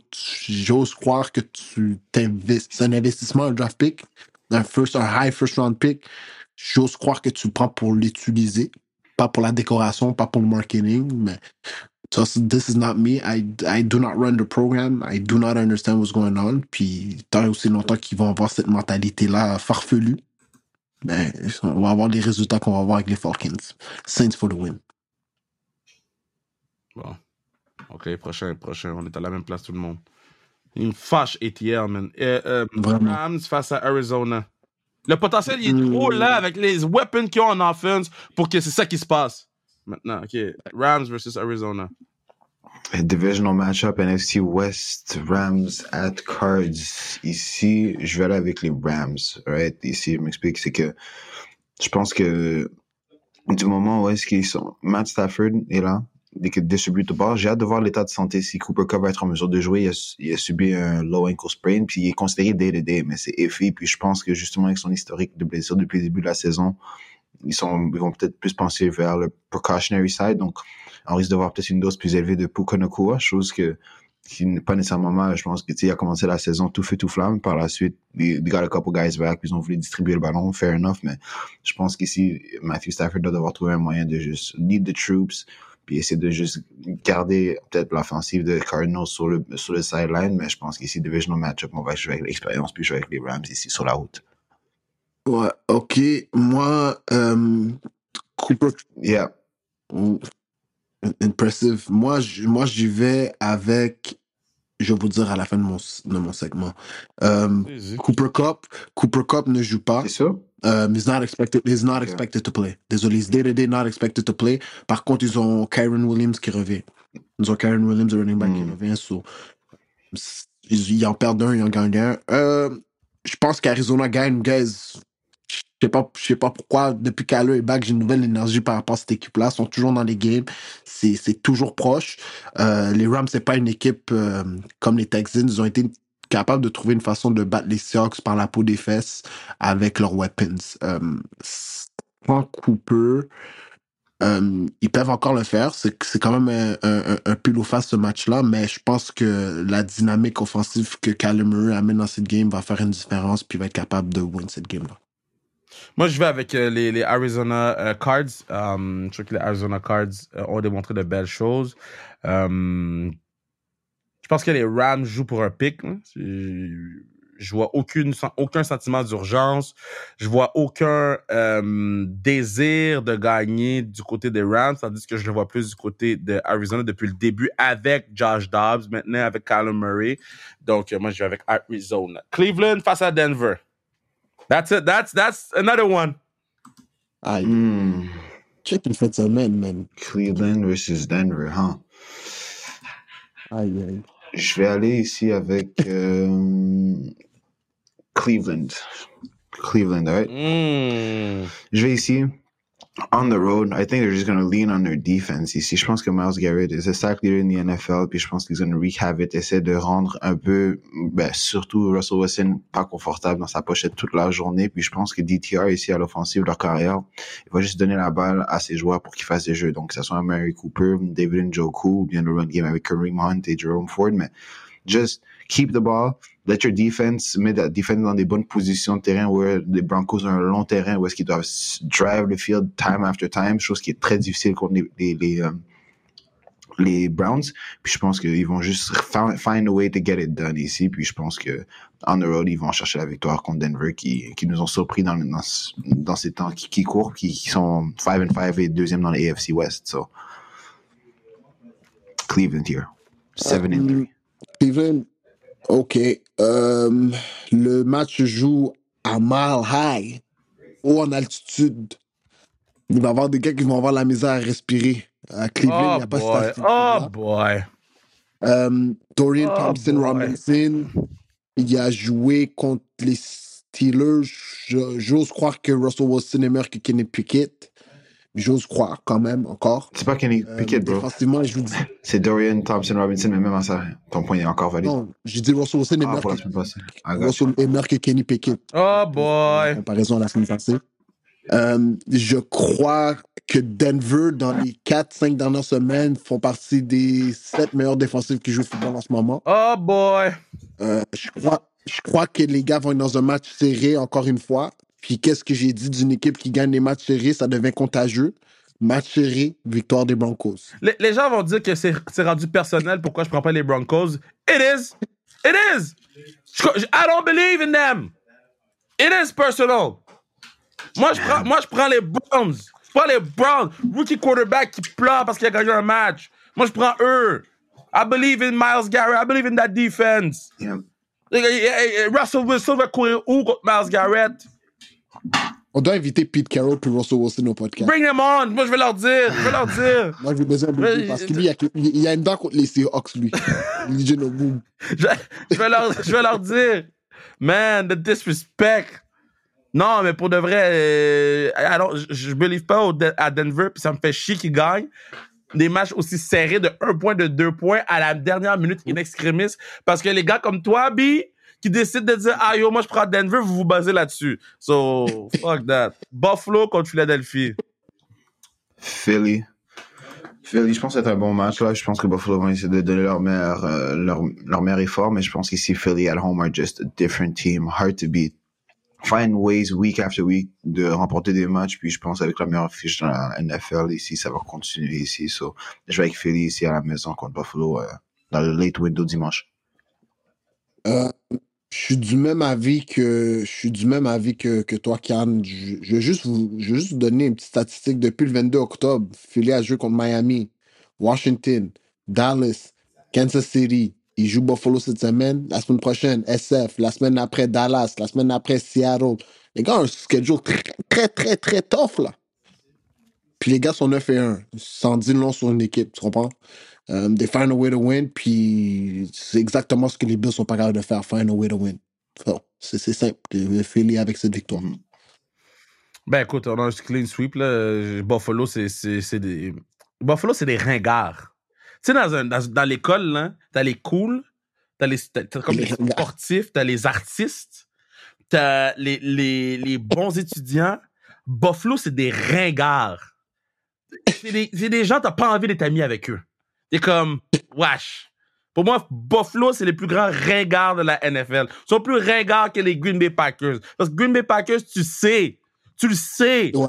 j'ose croire que tu t'investis. C'est un investissement, un draft pick, un, first, un high first round pick. J'ose croire que tu prends pour l'utiliser. Pas pour la décoration, pas pour le marketing, mais this is not me. I, I do not run the program. I do not understand what's going on. Puis tant aussi longtemps qu'ils vont avoir cette mentalité-là farfelue, ben, on va avoir les résultats qu'on va avoir avec les Falcons. Saints for the win. Bon. OK, prochain, prochain. On est à la même place, tout le monde. Il me fâche, ATL, man. Euh, euh. Rams face à Arizona. Le potentiel, il est trop là avec les weapons qu'ils ont en offense pour que c'est ça qui se passe. Maintenant, OK. Rams versus Arizona. Divisional matchup NFC West, Rams at Cards. Ici, je vais aller avec les Rams. Right? Ici, je m'explique, c'est que je pense que du moment où est-ce qu'ils sont, Matt Stafford est là, they could distribute the ball. J'ai hâte de voir l'état de santé si Cooper Cup va être en mesure de jouer. Il a, subi un low ankle sprain, puis il est considéré day-to-day, mais c'est iffy. Puis je pense que justement avec son historique de blessure depuis le début de la saison, ils, sont, ils vont peut-être plus penser vers le precautionary side. Donc, on risque de voir peut-être une dose plus élevée de Puka Nakua, chose que qui n'est pas nécessairement mal. Je pense que il a commencé la saison tout feu tout flamme. Par la suite, they, got a couple guys back, ils ont voulu distribuer le ballon, fair enough. Mais je pense qu'ici, Matthew Stafford doit devoir trouver un moyen de juste lead the troops, puis essayer de juste garder peut-être l'offensive de Cardinals sur le sur le sideline. Mais je pense qu'ici, divisional matchup, on va jouer avec l'expérience puis jouer avec les Rams ici sur la route. Ouais, ok. Moi, euh, Cooper. Yeah. Impressive. Moi, moi, j'y vais avec je vais vous dire à la fin de mon, de mon segment. Um, Cooper Cup, Cooper Cup ne joue pas. C'est sûr? Um, he's not expected. He's not okay. expected to play. Désolé, he's day to day not expected to play. Par contre, ils ont Kyron Williams qui revient. Ils ont Kyron Williams, running back, mm. qui hmm. revient. So, ils, en perdent un, ils en gagnent un. Euh, je pense qu'Arizona gagne, guys. Je sais pas, je sais pas pourquoi, depuis qu'Allo est back, j'ai une nouvelle énergie par rapport à cette équipe-là. Ils sont toujours dans les games. C'est, c'est toujours proche. Euh, les Rams, c'est pas une équipe euh, comme les Texans. Ils ont été capables de trouver une façon de battre les Seahawks par la peau des fesses avec leurs weapons. Euh, Cooper, euh, ils peuvent encore le faire. C'est, c'est quand même un, un, pile ou face ce match-là, mais je pense que la dynamique offensive que Murray amène dans cette game va faire une différence puis va être capable de win cette game-là. Moi, je vais avec euh, les, Arizona euh, Cards. Um, je trouve que les Arizona Cards euh, ont démontré de belles choses. Um, je pense que les Rams jouent pour un pic. Je vois aucune, aucun sentiment d'urgence. Je vois aucun désir de gagner du côté des Rams, tandis que je le vois plus du côté de Arizona depuis le début avec Josh Dobbs, maintenant avec Kyler Murray. Donc, moi, je vais avec Arizona. Cleveland face à Denver. That's it. That's that's another one. Aïe. Mm. Check une fin de semaine, man. Cleveland versus Denver, huh? Aïe, aïe. Je vais aller ici avec euh, Cleveland. Cleveland, right? Mm. Je vais ici on the road, I think they're just going to lean on their defense ici. Je pense que Miles Garrett is a sack leader in the NFL, puis je pense qu'ils going to wreak havoc, essayer de rendre un peu, ben, surtout Russell Wilson, pas confortable dans sa pochette toute la journée, puis je pense que DTR ici à l'offensive leur carrière, il va juste donner la balle à ses joueurs pour qu'ils fassent des jeux. Donc, que ce soit Mary Cooper, David Njoku, ou bien le run game avec Kareem Hunt et Jerome Ford, mais just keep the ball, let your defense, met la defense dans des bonnes positions de terrain où les Broncos ont un long terrain où est-ce qu'ils doivent drive le field time after time, chose qui est très difficile contre les, les, euh, Browns. Puis je pense qu'ils vont juste find a way to get it done ici. Puis je pense que on the road, ils vont chercher la victoire contre Denver qui, qui nous ont surpris dans, dans, dans ces temps qui, courent, qui sont 5 and 5 et deuxième dans les AFC West. So Cleveland here. 7 and 3. Cleveland, OK. Euh, le match joue à Mile High, ou en altitude. Il va y avoir des gars qui vont avoir la misère à respirer. À Cleveland, il n'y a pas oh, cette Oh boy! Euh, Dorian oh Thompson Robinson, il a joué contre les Steelers. J'ose croire que Russell Wilson est meilleur que Kenny Pickett. J'ose croire quand même encore. C'est pas Kenny euh, Pickett, bro. Défensivement, je vous dis. C'est Dorian Thompson Robinson, mais même à ça, ton point est encore valide. Non, je dis Russell Wilson est meilleur que... Meilleur que Kenny Pickett. Oh boy! En comparaison à la semaine passée. Euh, je crois que Denver, dans les 4-5 dernières semaines, font partie des 7 meilleurs défensifs qui jouent au football en ce moment. Oh boy! Euh, je, crois, je crois que les gars vont être dans un match serré encore une fois. Puis qu'est-ce que j'ai dit d'une équipe qui gagne des matchs serrés, ça devient contagieux. Match serré, victoire des Broncos. Les, les gens vont dire que c'est rendu personnel pourquoi je prends pas les Broncos. It is. It is. I don't believe in them. It is personal. Moi, je prends, moi, je prends les Browns. Je prends les Browns. Rookie quarterback qui pleure parce qu'il a gagné un match. Moi, je prends eux. I believe in Miles Garrett. I believe in that defense. Yeah. Russell Wilson va courir où contre Miles Garrett? On doit inviter Pete Carroll et Russell Wilson au podcast. Bring them on! Moi, je vais leur dire. Je vais leur dire. Moi, j'ai besoin de lui parce qu'il y, il y a une dent contre les Seahawks, lui. je, je, vais leur, je vais leur dire. Man, the disrespect. Non, mais pour de vrai, euh, alors, je ne believe pas à Denver, puis ça me fait chier qu'ils gagnent. des matchs aussi serrés de un point, de deux points à la dernière minute in extremis. Parce que les gars comme toi, B, qui décident de dire, ah yo, moi je prends Denver, vous vous basez là-dessus. So, fuck that. Buffalo contre Philadelphie. Philly. Philly, je pense que c'est un bon match. Là. Je pense que Buffalo va essayer de donner leur meilleur, euh, leur, leur meilleur effort, mais je pense qu'ici, Philly at home are just a different team, hard to beat. Find ways week after week de remporter des matchs, puis je pense avec la meilleure fiche dans la NFL ici, ça va continuer ici. So, je vais avec Philly ici à la maison contre Buffalo euh, dans le late window dimanche. Euh, je suis du même avis que je suis du même avis que, que toi, Kian. Je, vais juste vous, je vais juste vous donner une petite statistique. Depuis le 22 octobre, Philly a joué contre Miami, Washington, Dallas, Kansas City. Il joue Buffalo cette semaine. La semaine prochaine, SF. La semaine après, Dallas. La semaine après, Seattle. Les gars ont un schedule très, très, très, très tough, là. Puis les gars sont 9 et 1. Sans dire long sur une équipe, tu comprends? Um, they find a way to win, puis c'est exactement ce que les Bills sont pas capables de faire, find a way to win. So, c'est simple, de Philly avec cette victoire. Ben écoute, on a un clean sweep là. Buffalo, c'est c'est- c'est des. Buffalo, c'est des ringards. Tu sais, dans, un- dans, dans l'école, là, t'as les cools, t'as les t'as- t'as comme Les sportifs, t'as les artistes, t'as les, les, les bons étudiants. Buffalo, c'est des ringards. C'est des, c'est des gens, t'as pas envie d'être ami avec eux. T'es comme, wesh. Pour moi, Buffalo, c'est les plus grands ringards de la NFL. Ils sont plus ringards que les Green Bay Packers. Parce que Green Bay Packers, tu sais. Tu le sais. Ouais,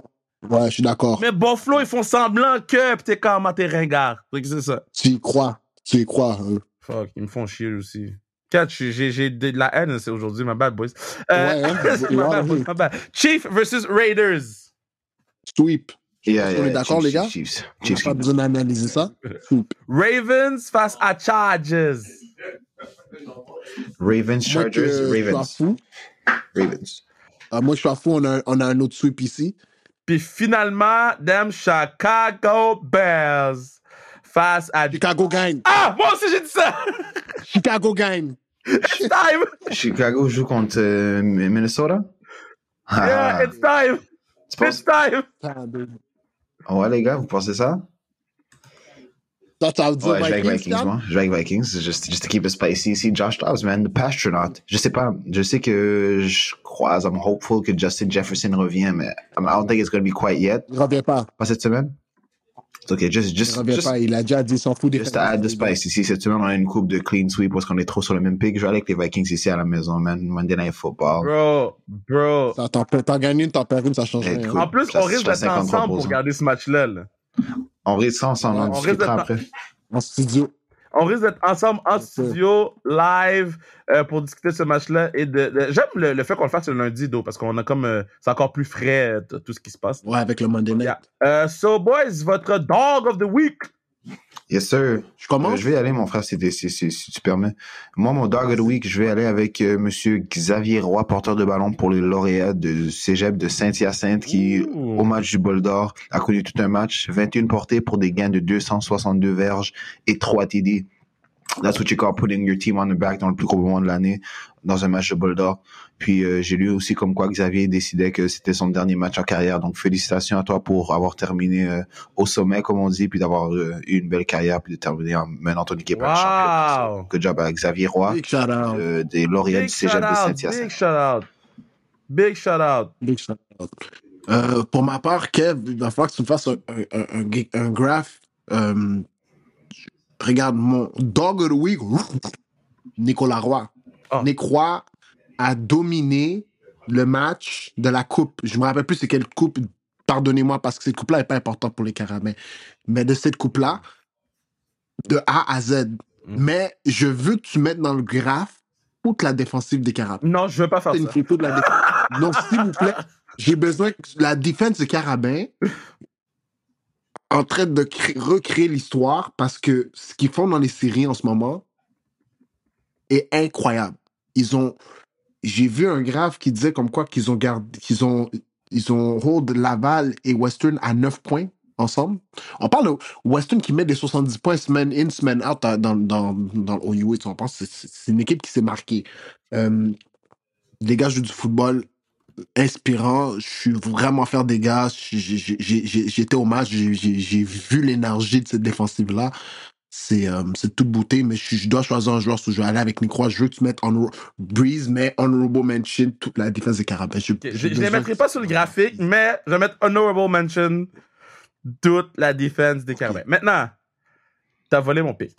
ouais, je suis d'accord. Mais Buffalo, ils font semblant que, pis t'es comme, ah, t'es ringard. C'est ça. Tu y crois, tu y crois. Fuck, ils me font chier aussi. Catch, j'ai de la haine c'est aujourd'hui, ma bad boys. Euh, Ouais, hein, ma bad, boys, ma bad. Chief versus Raiders. Sweep. Yeah, On est yeah, d'accord, Chiefs, les gars? Chiefs, On Chiefs. pas besoin d'analyser ça. Ravens face à Chargers. Ravens, Moi, Chargers, que je suis à Ravens. fou. Ravens. Euh, moi, je suis à fou. On a, on a un autre sweep ici. Puis finalement, them Chicago Bears face à... Chicago gagne. Ah, moi aussi j'ai dit ça! Chicago gagne. time! Chicago joue contre euh, Minnesota? Ah, Yeah, it's time! It's time! Ah. Ouais, les gars, vous pensez ça? Dire Ouais, je vais avec Vikings, moi. Je vais avec Vikings. Just, just to keep it spicy ici. Josh Dobbs, man, the pastronaut. Je sais pas. Je sais que je croise, I'm hopeful que Justin Jefferson revient, mais I don't think it's going to be quite yet. Il revient pas. Pas cette semaine? It's okay, just, Il just, revient just, pas. Il a déjà dit s'en fout des just to add the spice. Ici, cette semaine, on a une coupe de clean sweep parce qu'on est trop sur le même pic. Je vais aller avec les Vikings ici à la maison, man. Monday Night Football. Bro, bro. T'en gagnes une, t'en perds une, ça change rien. cool. En plus, Ça, on risque d'être 53 ensemble pour regarder ce match-là. là. On risque ça ensemble, on On discutera après. En studio. On risque d'être ensemble en studio, live, euh, pour discuter de ce match-là. Et de, de- J'aime le, le fait qu'on le fasse le lundi, Do, parce qu'on a comme. euh, c'est encore plus frais, euh, tout ce qui se passe. Ouais, avec le Monday Night. Yeah. Euh, so, boys, votre dog of the week. Yes, sir. Je commence. Euh, je vais y aller, mon frère, si, t'es- si, si, si tu permets. Moi, mon dog of the week, je vais aller avec euh, Monsieur Xavier Roy, porteur de ballon pour les lauréats de Cégep de Saint-Hyacinthe, qui, au match du bol d'or, a connu tout un match, 21 portées pour des gains de 262 verges et 3 TD. That's what you call putting your team on the back dans le plus gros moment de l'année, dans un match de bol d'or. Puis euh, j'ai lu aussi comme quoi Xavier décidait que c'était son dernier match en carrière. Donc félicitations à toi pour avoir terminé euh, au sommet, comme on dit, puis d'avoir euh, eu une belle carrière, puis de terminer en menant ton équipe à la championnat. Wow. So, good job à Xavier Roy, Big shout out. euh, des lauréats Big du shout Cégep de out. Saint-Hyacinthe. Big shout out. Big shout out. Big shout out. Euh, pour ma part, Kev, il va falloir que tu me fasses un, un, graph. Euh, regarde, mon dog of the week, Nicolas Roy. Oh. Nick Roy a dominé le match de la coupe. Je me rappelle plus c'est quelle coupe. Pardonnez-moi parce que cette coupe-là n'est pas importante pour les Carabins. Mais de cette coupe-là, de A à Z. Mm. Mais je veux que tu mettes dans le graphe toute la défensive des Carabins. Non, je veux pas faire C'est une ça. photo de la défense. Non, s'il vous plaît, j'ai besoin que la défense de Carabin en train de cré- recréer l'histoire parce que ce qu'ils font dans les séries en ce moment est incroyable. Ils ont, j'ai vu un graphe qui disait comme quoi qu'ils ont gardé, qu'ils ont, ils ont hold Laval et Western à 9 points ensemble. On parle de Western qui met des 70 points semaine in, semaine out dans, dans, dans le OUA. On pense c'est- une équipe qui s'est marquée. Euh, les gars jouent du football. inspirant. Je suis vraiment faire des gars. J'étais au match, j'ai vu l'énergie de cette défensive-là. C'est euh, c'est toute beauté, mais je, dois choisir un joueur. Si je vais aller avec Nick Roy, je veux que tu mettes Breeze, mais honorable mention toute la défense des Carabins. Je, je les mettrai pas sur le graphique, mais je vais mettre honorable mention toute la défense des Carabins. Maintenant, t'as volé mon pic.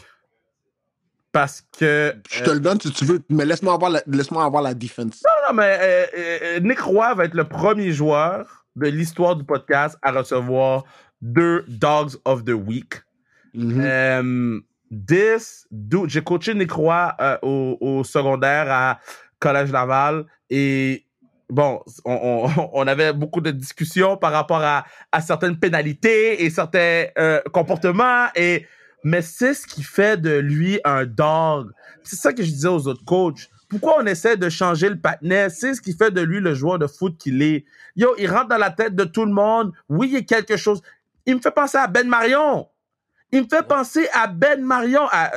Parce que. Je te le donne si tu veux, mais laisse-moi avoir la, laisse-moi avoir la défense. Non, non, mais euh, euh, Nick Roy va être le premier joueur de l'histoire du podcast à recevoir deux Dogs of the Week. Euh, this dude, j'ai coaché Nick Roy euh, au, secondaire à Collège Laval et bon, on, avait beaucoup de discussions par rapport à, à certaines pénalités et certains euh, comportements et mais c'est ce qui fait de lui un dog. C'est ça que je disais aux autres coachs. Pourquoi on essaie de changer le patinet? C'est ce qui fait de lui le joueur de foot qu'il est. Yo, il rentre dans la tête de tout le monde. Oui, il y a quelque chose. Il me fait penser à Ben Marion. Il me fait penser à Ben Marion, à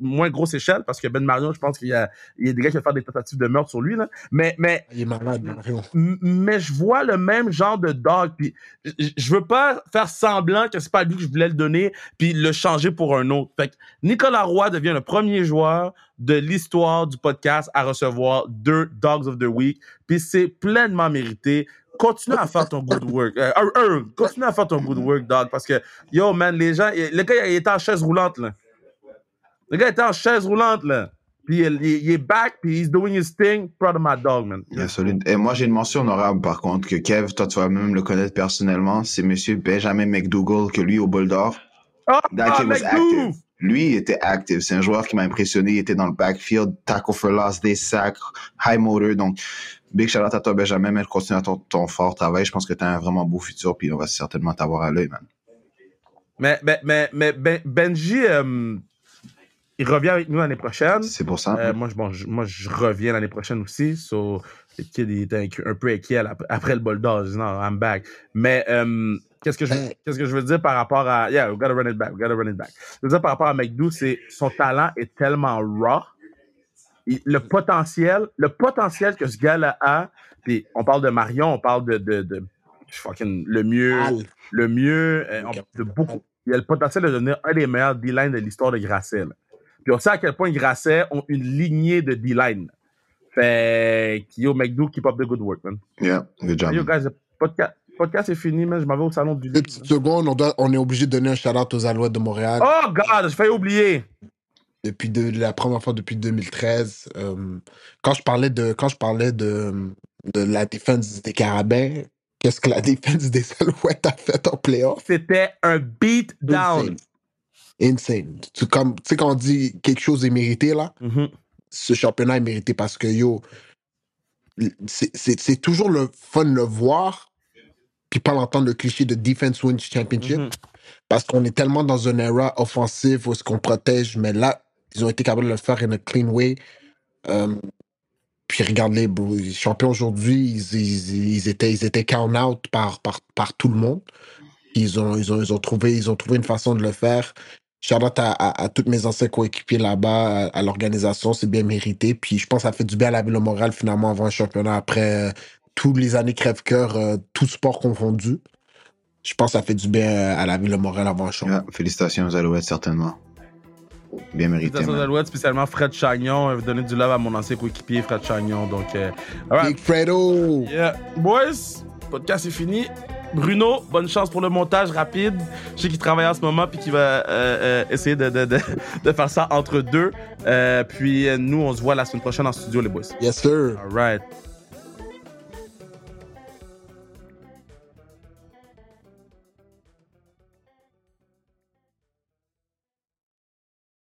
moins grosse échelle, parce que Ben Marion, je pense qu'il y a, il y a des gars qui vont faire des tentatives de meurtre sur lui, là. Mais, mais, Il est malade, Mario. m- mais je vois le même genre de dog. Puis je- je veux pas faire semblant que c'est pas lui que je voulais le donner, puis le changer pour un autre. Fait que Nicolas Roy devient le premier joueur de l'histoire du podcast à recevoir deux Dogs of the Week. Puis c'est pleinement mérité. Continue à faire ton good work. Euh, continue à faire ton good work, dog. Parce que, yo, man, les gens, le gars, il était en chaise roulante, là. Le gars était en chaise roulante, là. Puis il, il- il est back, puis he's doing his thing. Proud of my dog, man. Bien solide. Et moi, j'ai une mention honorable, par contre, que Kev, toi, tu vas même le connaître personnellement. C'est monsieur Benjamin McDougall, que lui, au Bol d'Or, that kid was McDouve! active. Lui, il était active. C'est un joueur qui m'a impressionné. Il était dans le backfield, tackle for loss, des sacs, high motor. Donc, big shout out à toi, Benjamin. Mais continue à ton, ton fort travail. Je pense que tu as un vraiment beau futur, puis on va certainement t'avoir à l'œil, man. Mais, mais, mais, mais Ben- Benji, euh, il revient avec nous l'année prochaine. C'est pour ça. Euh, moi, je, bon, je- moi, je reviens l'année prochaine aussi. So, le kid, il était un peu inquiet après le Bulldog. Non, I'm back. Mais euh, qu'est-ce que je qu'est-ce que je veux dire par rapport à yeah, we gotta run it back, we gotta run it back. Je veux dire par rapport à McDo, c'est son talent est tellement raw. Il- le potentiel, le potentiel que ce gars-là a. Puis on parle de Marion, on parle de, de, de fucking le mieux Al. le mieux, euh, on- de beaucoup. Il a le potentiel de devenir un des meilleurs D-line de l'histoire de Grasset. là. Puis on sait à quel point Grasset ont une lignée de D-line. Fait que, yo, McDo, keep up the good work, man. Yeah, good job. Yo, guys, le podcast, podcast est fini, man. Je m'en vais au salon du Deux livre. petites secondes, on, doit, on est obligé de donner un shout-out aux Alouettes de Montréal. Oh, God, j'ai failli oublier. Depuis de, la première fois depuis 2013. euh, quand je parlais de quand je parlais de, de la défense des Carabins, qu'est-ce que la défense des Alouettes a fait en playoff? C'était un beat down. Insane. Tu comme- tu sais, quand on dit quelque chose est mérité, là, Mhm. ce championnat est mérité parce que, yo, c'est- toujours le fun de le voir, puis pas l'entendre le cliché de Defense Wins Championship, Mhm. parce qu'on est tellement dans une era offensive où est-ce qu'on protège, mais là, ils ont été capables de le faire in a clean way. Euh, puis regarde-les, bro, les champions aujourd'hui, ils, ils- ils étaient, ils étaient count out par, par, par tout le monde. Ils ont, ils, ont, ils, ont trouvé, ils ont trouvé une façon de le faire. Out à, à, à tous mes anciens coéquipiers là-bas, à, à l'organisation, c'est bien mérité. Puis je pense que ça fait du bien à la ville de Montréal finalement avoir un championnat après euh, toutes les années crève-cœur, euh, tout sport confondu. Je pense que ça fait du bien à la ville de Montréal avoir un championnat. Yeah, félicitations aux Alouettes, certainement. Bien mérité. Félicitations man. Alouettes, spécialement Fred Chagnon. Je vais donner du love à mon ancien coéquipier, Fred Chagnon. Donc, euh. Big Fredo! Yeah. Boys, podcast est fini. Bruno, bonne chance pour le montage rapide. Je sais qu'il travaille en ce moment puis qu'il va euh, euh, essayer de, de, de, de faire ça entre deux. Euh, puis euh, nous, on se voit la semaine prochaine en studio, les boys. Yes, sir! All right.